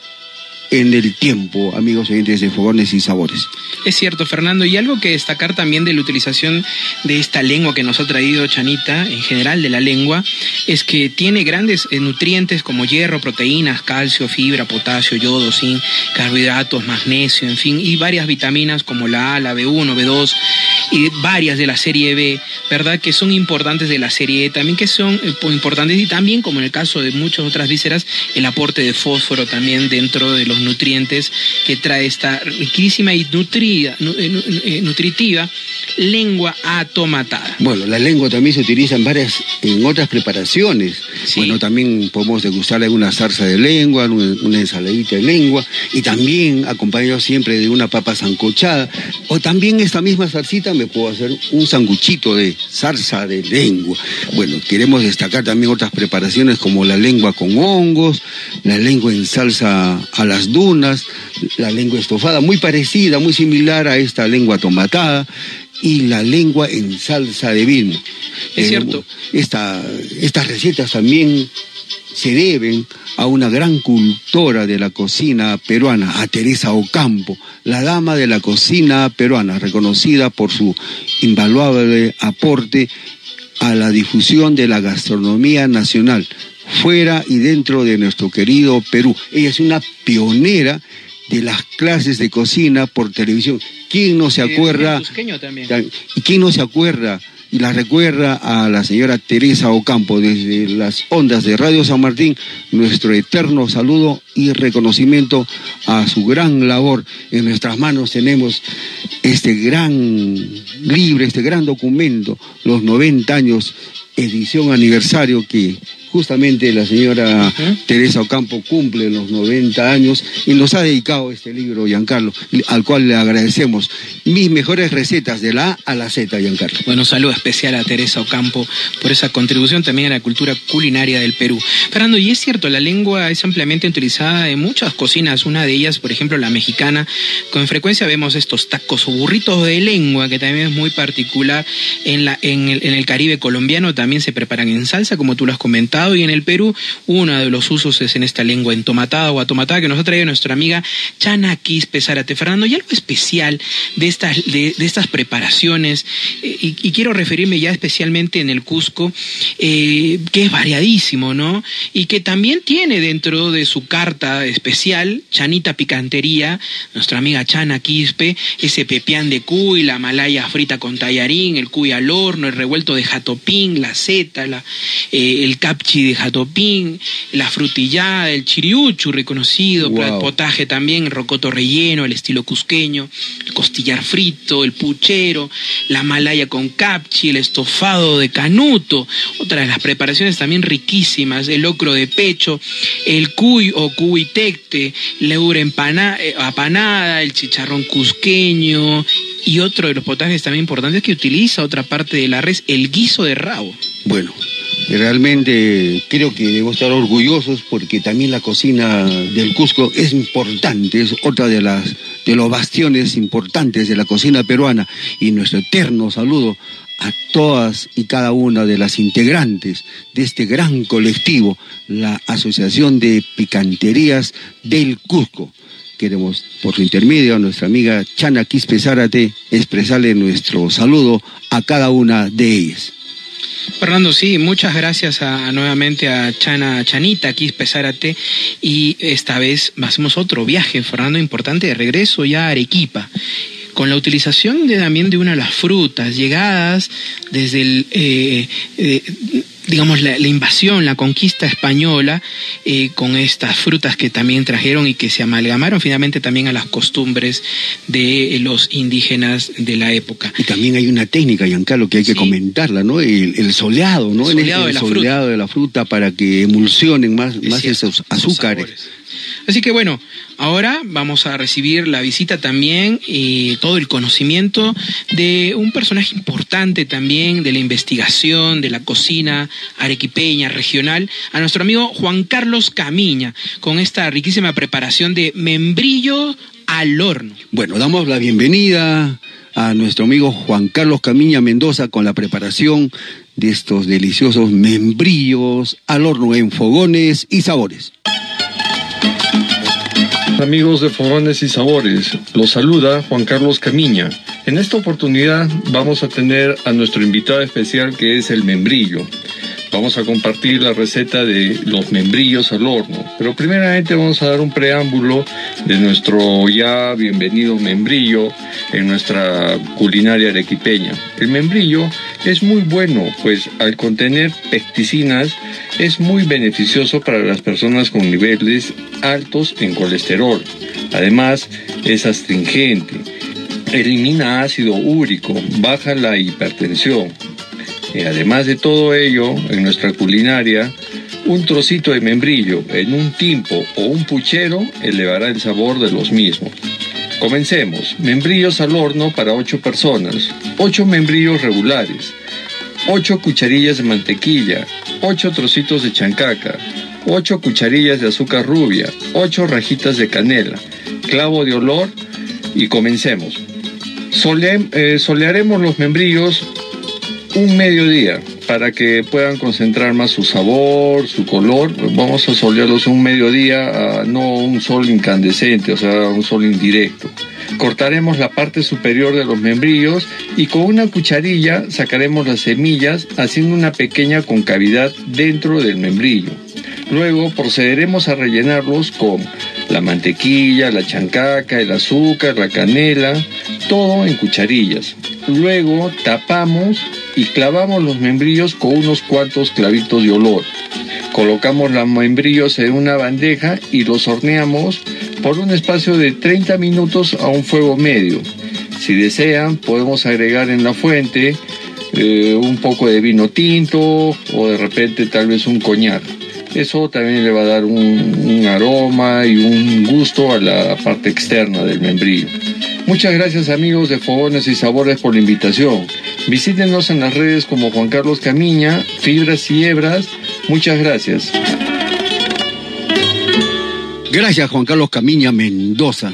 en el tiempo, amigos oyentes de Fogones y Sabores. Es cierto, Fernando, y algo que destacar también de la utilización de esta lengua que nos ha traído Chanita, en general de la lengua, es que tiene grandes eh, nutrientes como hierro, proteínas, calcio, fibra, potasio, yodo, zinc, carbohidratos, magnesio, en fin, y varias vitaminas como la A, la B1, B2 y varias de la serie B, ¿verdad? Que son importantes de la serie E, también que son eh, importantes y también, como en el caso de muchas otras vísceras, el aporte de fósforo también dentro de los nutrientes que trae esta riquísima y nutrida, nu- eh, eh, nutritiva lengua atomatada. Bueno, la lengua también se utiliza en varias, en otras preparaciones. Bueno, también podemos degustar una salsa de lengua, una, una ensaladita de lengua, y también acompañado siempre de una papa sancochada. O también esta misma salsita me puedo hacer un sanguchito de salsa de lengua. Bueno, queremos destacar también otras preparaciones como la lengua con hongos, la lengua en salsa a las dunas, la lengua estofada, muy parecida, muy similar a esta lengua tomatada y la lengua en salsa de vino. Es cierto. Esta, estas recetas también se deben a una gran cultora de la cocina peruana, a Teresa Ocampo, la dama de la cocina peruana, reconocida por su invaluable aporte a la difusión de la gastronomía nacional, fuera y dentro de nuestro querido Perú. Ella es una pionera de las clases de cocina por televisión. ¿Quién no se acuerda? También. ¿Y quién no se acuerda y la recuerda a la señora Teresa Ocampo desde las ondas de Radio San Martín? Nuestro eterno saludo y reconocimiento a su gran labor. En nuestras manos tenemos este gran libro, este gran documento, los 90 años, edición aniversario que justamente la señora Teresa Ocampo cumple los 90 años y nos ha dedicado este libro, Giancarlo, al cual le agradecemos. Mis mejores recetas de la A a la Z, Giancarlo. Bueno, un saludo especial a Teresa Ocampo por esa contribución también a la cultura culinaria del Perú. Fernando, y es cierto, la lengua es ampliamente utilizada en muchas cocinas, una de ellas, por ejemplo, la mexicana. Con frecuencia vemos estos tacos o burritos de lengua, que también es muy particular. En, la, en, el, en el Caribe colombiano también se preparan en salsa, como tú lo has comentado, y en el Perú uno de los usos es en esta lengua entomatada o atomatada que nos ha traído nuestra amiga Chana Quispe Zárate. Fernando, y algo especial de estas, de, estas preparaciones, eh, y, y quiero referirme ya especialmente en el Cusco, eh, que es variadísimo, ¿no? Y que también tiene dentro de su carta especial, Chanita Picantería, nuestra amiga Chana Quispe, ese pepián de cuy, la malaya frita con tallarín, el cuy al horno, el revuelto de jatopín, la seta, la, eh, el capchi de jatopín, la frutillada, el chiriuchu reconocido, Wow. el potaje también, el rocoto relleno, el estilo cusqueño, el costillar frito, el puchero, la malaya con capchi, el estofado de canuto, otra de las preparaciones también riquísimas, el locro de pecho, el cuy o cuitecte, la eura empana- eh, apanada, el chicharrón cusqueño y otro de los potajes también importantes que utiliza otra parte de la res, el guiso de rabo. Bueno, realmente creo que debemos estar orgullosos porque también la cocina del Cusco es importante, es otra de las de los bastiones importantes de la cocina peruana y nuestro eterno saludo a todas y cada una de las integrantes de este gran colectivo, la Asociación de Picanterías del Cusco. Queremos, por su intermedio, a nuestra amiga Chana Quispe Zárate, expresarle nuestro saludo a cada una de ellas. Fernando, sí, muchas gracias a, nuevamente a Chana Chanita, aquí Pesárate, y esta vez hacemos otro viaje, Fernando, importante, de regreso ya a Arequipa, con la utilización de, también de una de las frutas llegadas desde el, eh, eh, digamos, la, la invasión, la conquista española, eh, con estas frutas que también trajeron y que se amalgamaron finalmente también a las costumbres de los indígenas de la época. Y también hay una técnica, Giancarlo, que hay que Sí. comentarla, ¿no? El, el soleado, ¿no? El soleado de la fruta. soleado de la fruta para que emulsionen más, Es más cierto, esos azúcares. Así que bueno, ahora vamos a recibir la visita también y todo el conocimiento de un personaje importante también de la investigación, de la cocina arequipeña, regional, a nuestro amigo Juan Carlos Camiña, con esta riquísima preparación de membrillo al horno. Bueno, damos la bienvenida a nuestro amigo Juan Carlos Camiña Mendoza con la preparación de estos deliciosos membrillos al horno en fogones y sabores. Amigos de Fogones y Sabores, los saluda Juan Carlos Camiña. En esta oportunidad vamos a tener a nuestro invitado especial que es el membrillo. Vamos a compartir la receta de los membrillos al horno, pero primeramente vamos a dar un preámbulo de nuestro ya bienvenido membrillo en nuestra culinaria arequipeña. El membrillo es muy bueno, pues al contener pecticinas es muy beneficioso para las personas con niveles altos en colesterol. Además, es astringente, elimina ácido úrico, baja la hipertensión. Además de todo ello, en nuestra culinaria, un trocito de membrillo en un timpo o un puchero elevará el sabor de los mismos. Comencemos. Membrillos al horno para 8 personas. 8 membrillos regulares. 8 cucharillas de mantequilla. 8 trocitos de chancaca. 8 cucharillas de azúcar rubia. 8 rajitas de canela. Clavo de olor. Y comencemos. Eh, solearemos los membrillos un mediodía para que puedan concentrar más su sabor, su color. Vamos a solearlos un mediodía, a no un sol incandescente, o sea, un sol indirecto. Cortaremos la parte superior de los membrillos y con una cucharilla sacaremos las semillas haciendo una pequeña concavidad dentro del membrillo. Luego procederemos a rellenarlos con la mantequilla, la chancaca, el azúcar, la canela, todo en cucharillas. Luego tapamos y clavamos los membrillos con unos cuantos clavitos de olor. Colocamos los membrillos en una bandeja y los horneamos por un espacio de 30 minutos a un fuego medio. Si desean, podemos agregar en la fuente eh, un poco de vino tinto o de repente tal vez un coñac. Eso también le va a dar un, aroma y un gusto a la parte externa del membrillo. Muchas gracias amigos de Fogones y Sabores por la invitación. Visítenos en las redes como Juan Carlos Camiña, Fibras y Hebras. Muchas gracias. Gracias Juan Carlos Camiña Mendoza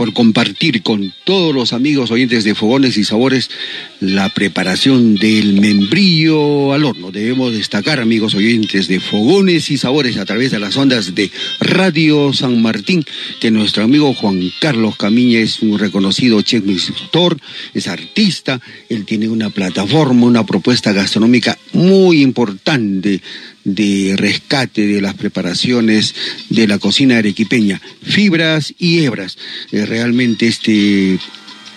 por compartir con todos los amigos oyentes de Fogones y Sabores la preparación del membrillo al horno. Debemos destacar, amigos oyentes de Fogones y Sabores, a través de las ondas de Radio San Martín, que nuestro amigo Juan Carlos Camiña es un reconocido chef instructor, es artista, él tiene una plataforma, una propuesta gastronómica muy importante de rescate de las preparaciones de la cocina arequipeña, fibras y hebras. Eh, realmente este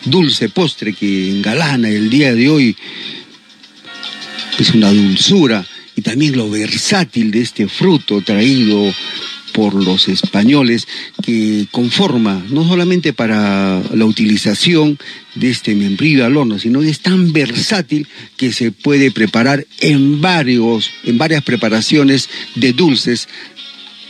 dulce postre que engalana el día de hoy es una dulzura y también lo versátil de este fruto traído por los españoles que conforma no solamente para la utilización de este membrillo al horno, sino que es tan versátil que se puede preparar en varios, en varias preparaciones de dulces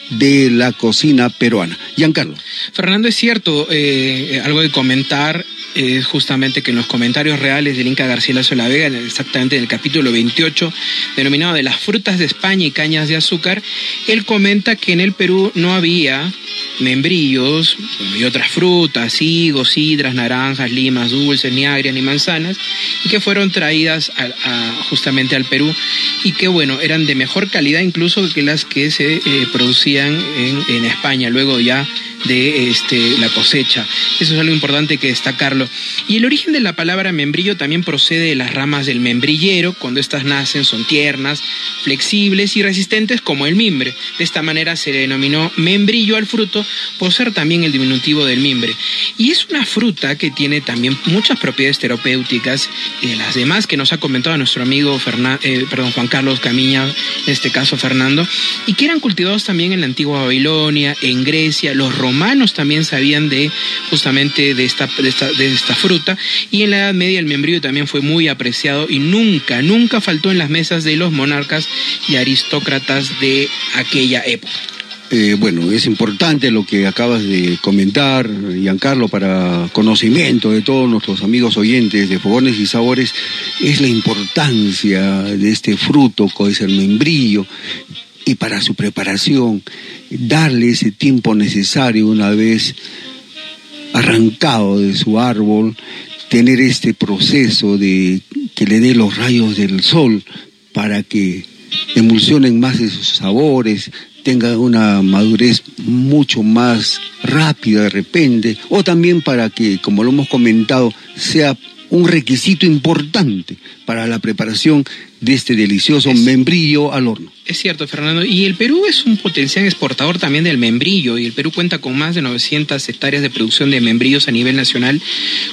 de la cocina peruana. Giancarlo. Fernando, es cierto, eh, algo de comentar es justamente que en los comentarios reales del Inca García Lazo la Vega, exactamente en el capítulo 28, denominado de las frutas de España y cañas de azúcar, él comenta que en el Perú no había membrillos y otras frutas, higos, sidras, naranjas, limas, dulces, ni agrias, ni manzanas, y que fueron traídas justamente al Perú y que, bueno, eran de mejor calidad incluso que las que se eh, producían en, España. Luego ya de este, la cosecha. Eso es algo importante que destacarlo. Y el origen de la palabra membrillo también procede de las ramas del membrillero. Cuando éstas nacen son tiernas, flexibles y resistentes como el mimbre. De esta manera se denominó membrillo al fruto por ser también el diminutivo del mimbre. Y es una fruta que tiene también muchas propiedades terapéuticas y de las demás que nos ha comentado nuestro amigo eh, perdón, Juan Carlos Camiña, en este caso Fernando, y que eran cultivados también en la antigua Babilonia, en Grecia, los romanos romanos también sabían de justamente de esta, de esta, fruta y en la Edad Media el membrillo también fue muy apreciado y nunca, nunca faltó en las mesas de los monarcas y aristócratas de aquella época. Eh, bueno, es importante lo que acabas de comentar, Giancarlo, para conocimiento de todos nuestros amigos oyentes de Fogones y Sabores, es la importancia de este fruto, que es el membrillo, y para su preparación, darle ese tiempo necesario una vez arrancado de su árbol, tener este proceso de que le dé los rayos del sol para que emulsionen más de sus sabores, tenga una madurez mucho más rápida de repente, o también para que, como lo hemos comentado, sea un requisito importante para la preparación de este delicioso membrillo al horno. Es cierto, Fernando. Y el Perú es un potencial exportador también del membrillo. Y el Perú cuenta con más de 900 hectáreas de producción de membrillos a nivel nacional,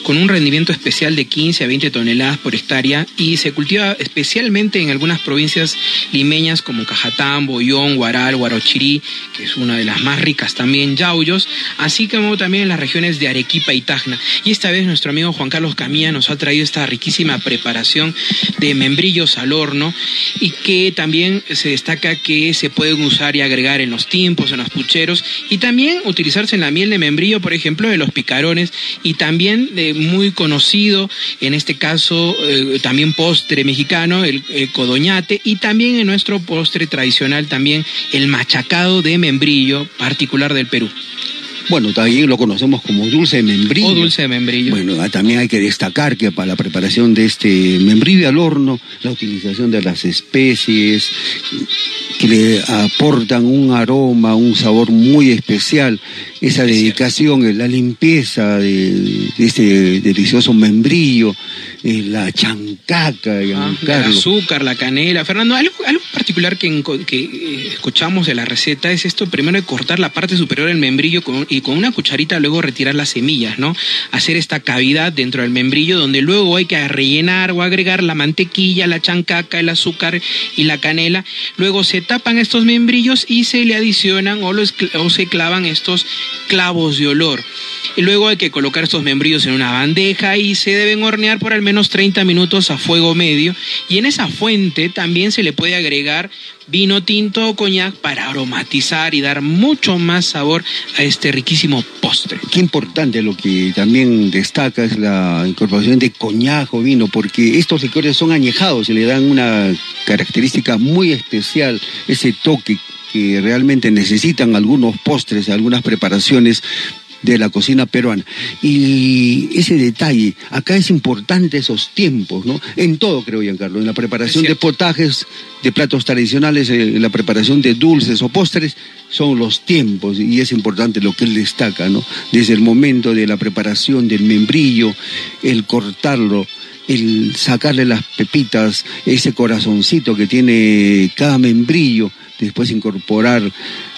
con un rendimiento especial de 15 a 20 toneladas por hectárea. Y se cultiva especialmente en algunas provincias limeñas como Cajatán, Boyón, Guaral, Guarochirí, que es una de las más ricas también, Yauyos, así como también en las regiones de Arequipa y Tacna. Y esta vez nuestro amigo Juan Carlos Camilla nos ha traído esta riquísima preparación de membrillos al horno y que también se destaca que se pueden usar y agregar en los tiempos, en los pucheros y también utilizarse en la miel de membrillo, por ejemplo, de los picarones y también de muy conocido, en este caso eh, también postre mexicano, el, el codoñate y también en nuestro postre tradicional también el machacado de membrillo particular del Perú. Bueno, también lo conocemos como dulce de membrillo. O dulce de membrillo. Bueno, ah, también hay que destacar que para la preparación de este membrillo al horno, la utilización de las especies que le aportan un aroma, un sabor muy especial, esa dedicación, la limpieza de este delicioso membrillo eh, la chancaca, ah, el azúcar, la canela. Fernando, algo, algo particular que, que eh, escuchamos de la receta es esto, primero de cortar la parte superior del membrillo y con una cucharita luego retirar las semillas, ¿no? Hacer esta cavidad dentro del membrillo donde luego hay que rellenar o agregar la mantequilla, la chancaca, el azúcar y la canela. Luego se tapan estos membrillos y se le adicionan o, o se clavan estos clavos de olor. Y luego hay que colocar estos membrillos en una bandeja y se deben hornear por al menos 30 minutos a fuego medio. Y en esa fuente también se le puede agregar vino tinto o coñac para aromatizar y dar mucho más sabor a este riquísimo postre. Qué importante lo que también destaca es la incorporación de coñac o vino, porque estos licores son añejados y le dan una característica muy especial, ese toque que realmente necesitan algunos postres, algunas preparaciones de la cocina peruana. Y ese detalle, acá es importante esos tiempos, ¿no? En todo, creo, Giancarlo, en la preparación de potajes, de platos tradicionales, en eh, la preparación de dulces o postres, son los tiempos, y es importante lo que él destaca, ¿no? Desde el momento de la preparación del membrillo, el cortarlo, el sacarle las pepitas, ese corazoncito que tiene cada membrillo, después incorporar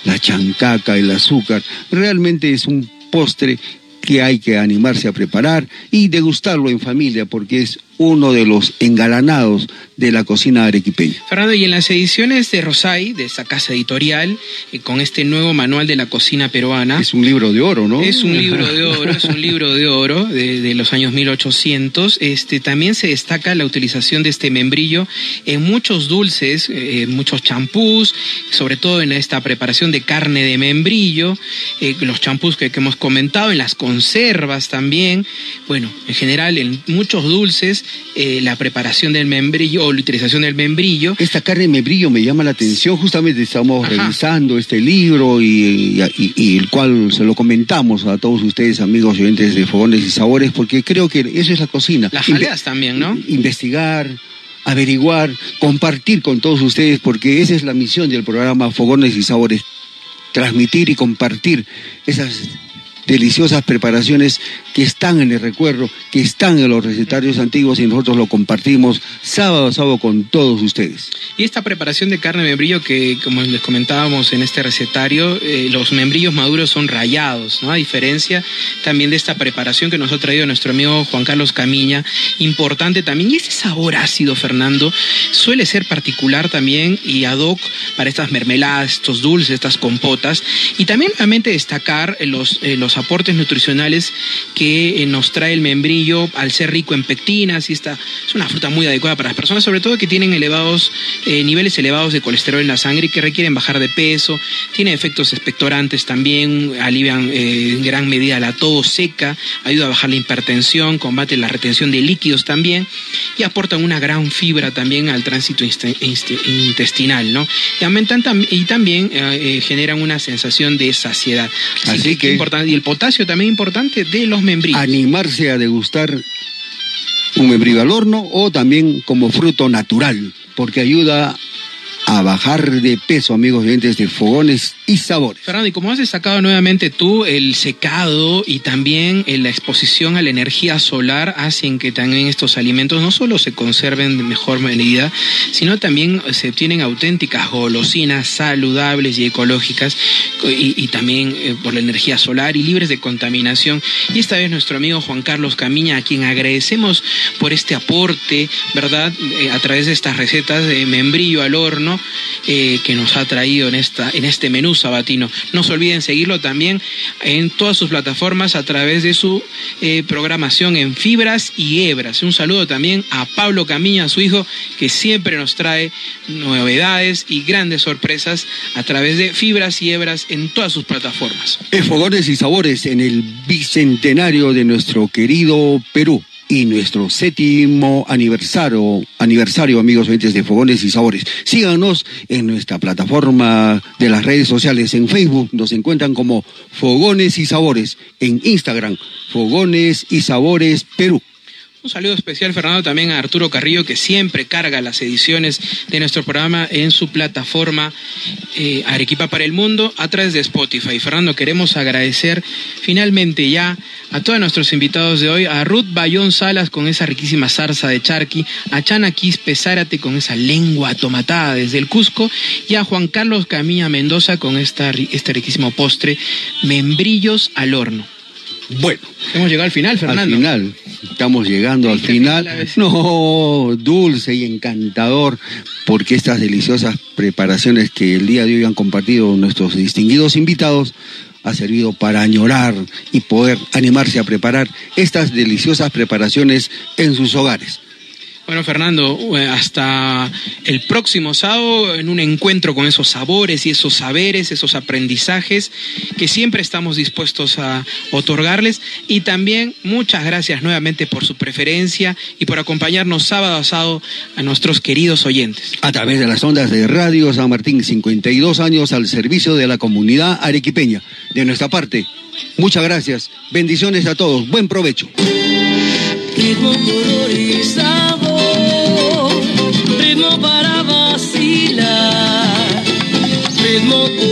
la chancaca, el azúcar, realmente es un postre que hay que animarse a preparar y degustarlo en familia porque es uno de los engalanados de la cocina arequipeña. Fernando, y en las ediciones de Rosay, de esta casa editorial, eh, con este nuevo manual de la cocina peruana. Es un libro de oro, ¿no? Es un libro de oro, es un *laughs* libro de oro de, de los años 1800. Este, también se destaca la utilización de este membrillo en muchos dulces, eh, muchos champús, sobre todo en esta preparación de carne de membrillo, eh, los champús que, que hemos comentado, en las conservas también. Bueno, en general, en muchos dulces, eh, la preparación del membrillo o la utilización del membrillo. Esta carne de membrillo me llama la atención, justamente estamos Ajá. revisando este libro y, y- y- y el cual se lo comentamos a todos ustedes, amigos y oyentes de Fogones y Sabores, porque creo que eso es la cocina. Las Inve- jaleas también, ¿no? investigar, averiguar, compartir con todos ustedes, porque esa es la misión del programa Fogones y Sabores, transmitir y compartir esas deliciosas preparaciones que están en el recuerdo, que están en los recetarios antiguos y nosotros lo compartimos sábado a sábado con todos ustedes. Y esta preparación de carne de membrillo que, como les comentábamos en este recetario, eh, los membrillos maduros son rayados, ¿no? A diferencia también de esta preparación que nos ha traído nuestro amigo Juan Carlos Camiña, importante también. Y ese sabor ácido, Fernando, suele ser particular también y ad hoc para estas mermeladas, estos dulces, estas compotas. Y también realmente destacar los, eh, los aportes nutricionales que eh, nos trae el membrillo al ser rico en pectinas y esta es una fruta muy adecuada para las personas, sobre todo que tienen elevados eh, niveles elevados de colesterol en la sangre y que requieren bajar de peso, tiene efectos expectorantes también, alivian eh, en gran medida la tos seca, ayuda a bajar la hipertensión, combate la retención de líquidos también y aportan una gran fibra también al tránsito intestinal, ¿no? Y, aumentan tam- y también eh, generan una sensación de saciedad. Así, Así que, que- importante. Y el potasio también importante de los membrillos. Animarse a degustar un membrillo al horno o también como fruto natural, porque ayuda a bajar de peso, amigos oyentes de Fogones y Sabores. Fernando, y como has destacado nuevamente tú, el secado y también eh, la exposición a la energía solar hacen que también estos alimentos no solo se conserven de mejor medida, sino también eh, se obtienen auténticas golosinas saludables y ecológicas co- y, también eh, por la energía solar y libres de contaminación. Y esta vez nuestro amigo Juan Carlos Camiña, a quien agradecemos por este aporte, ¿verdad? A través de estas recetas de membrillo al horno eh, que nos ha traído en, esta, en este menú sabatino. No se olviden seguirlo también en todas sus plataformas a través de su eh, programación en Fibras y Hebras. Un saludo también a Pablo Camiña, su hijo, que siempre nos trae novedades y grandes sorpresas a través de Fibras y Hebras en todas sus plataformas. Es Fogones y Sabores en el bicentenario de nuestro querido Perú y nuestro séptimo aniversario, aniversario, amigos oyentes de Fogones y Sabores. Síganos en nuestra plataforma de las redes sociales. En Facebook nos encuentran como Fogones y Sabores. En Instagram, Fogones y Sabores Perú. Un saludo especial, Fernando, también a Arturo Carrillo, que siempre carga las ediciones de nuestro programa en su plataforma eh, Arequipa para el Mundo a través de Spotify. Fernando, queremos agradecer finalmente ya a todos nuestros invitados de hoy, a Ruth Bayón Salas con esa riquísima zarza de charqui, a Chana Quispe Zárate con esa lengua tomatada desde el Cusco y a Juan Carlos Camilla Mendoza con esta, este riquísimo postre, membrillos al horno. Bueno. Hemos llegado al final, Fernando. Al final, estamos llegando al final. No, dulce y encantador, porque estas deliciosas preparaciones que el día de hoy han compartido nuestros distinguidos invitados ha servido para añorar y poder animarse a preparar estas deliciosas preparaciones en sus hogares. Bueno, Fernando, eh, hasta el próximo sábado en un encuentro con esos sabores y esos saberes, esos aprendizajes que siempre estamos dispuestos a otorgarles. Y también muchas gracias nuevamente por su preferencia y por acompañarnos sábado a sábado a nuestros queridos oyentes. A través de las ondas de Radio San Martín, 52 años al servicio de la comunidad arequipeña. De nuestra parte, muchas gracias. Bendiciones a todos. Buen provecho. not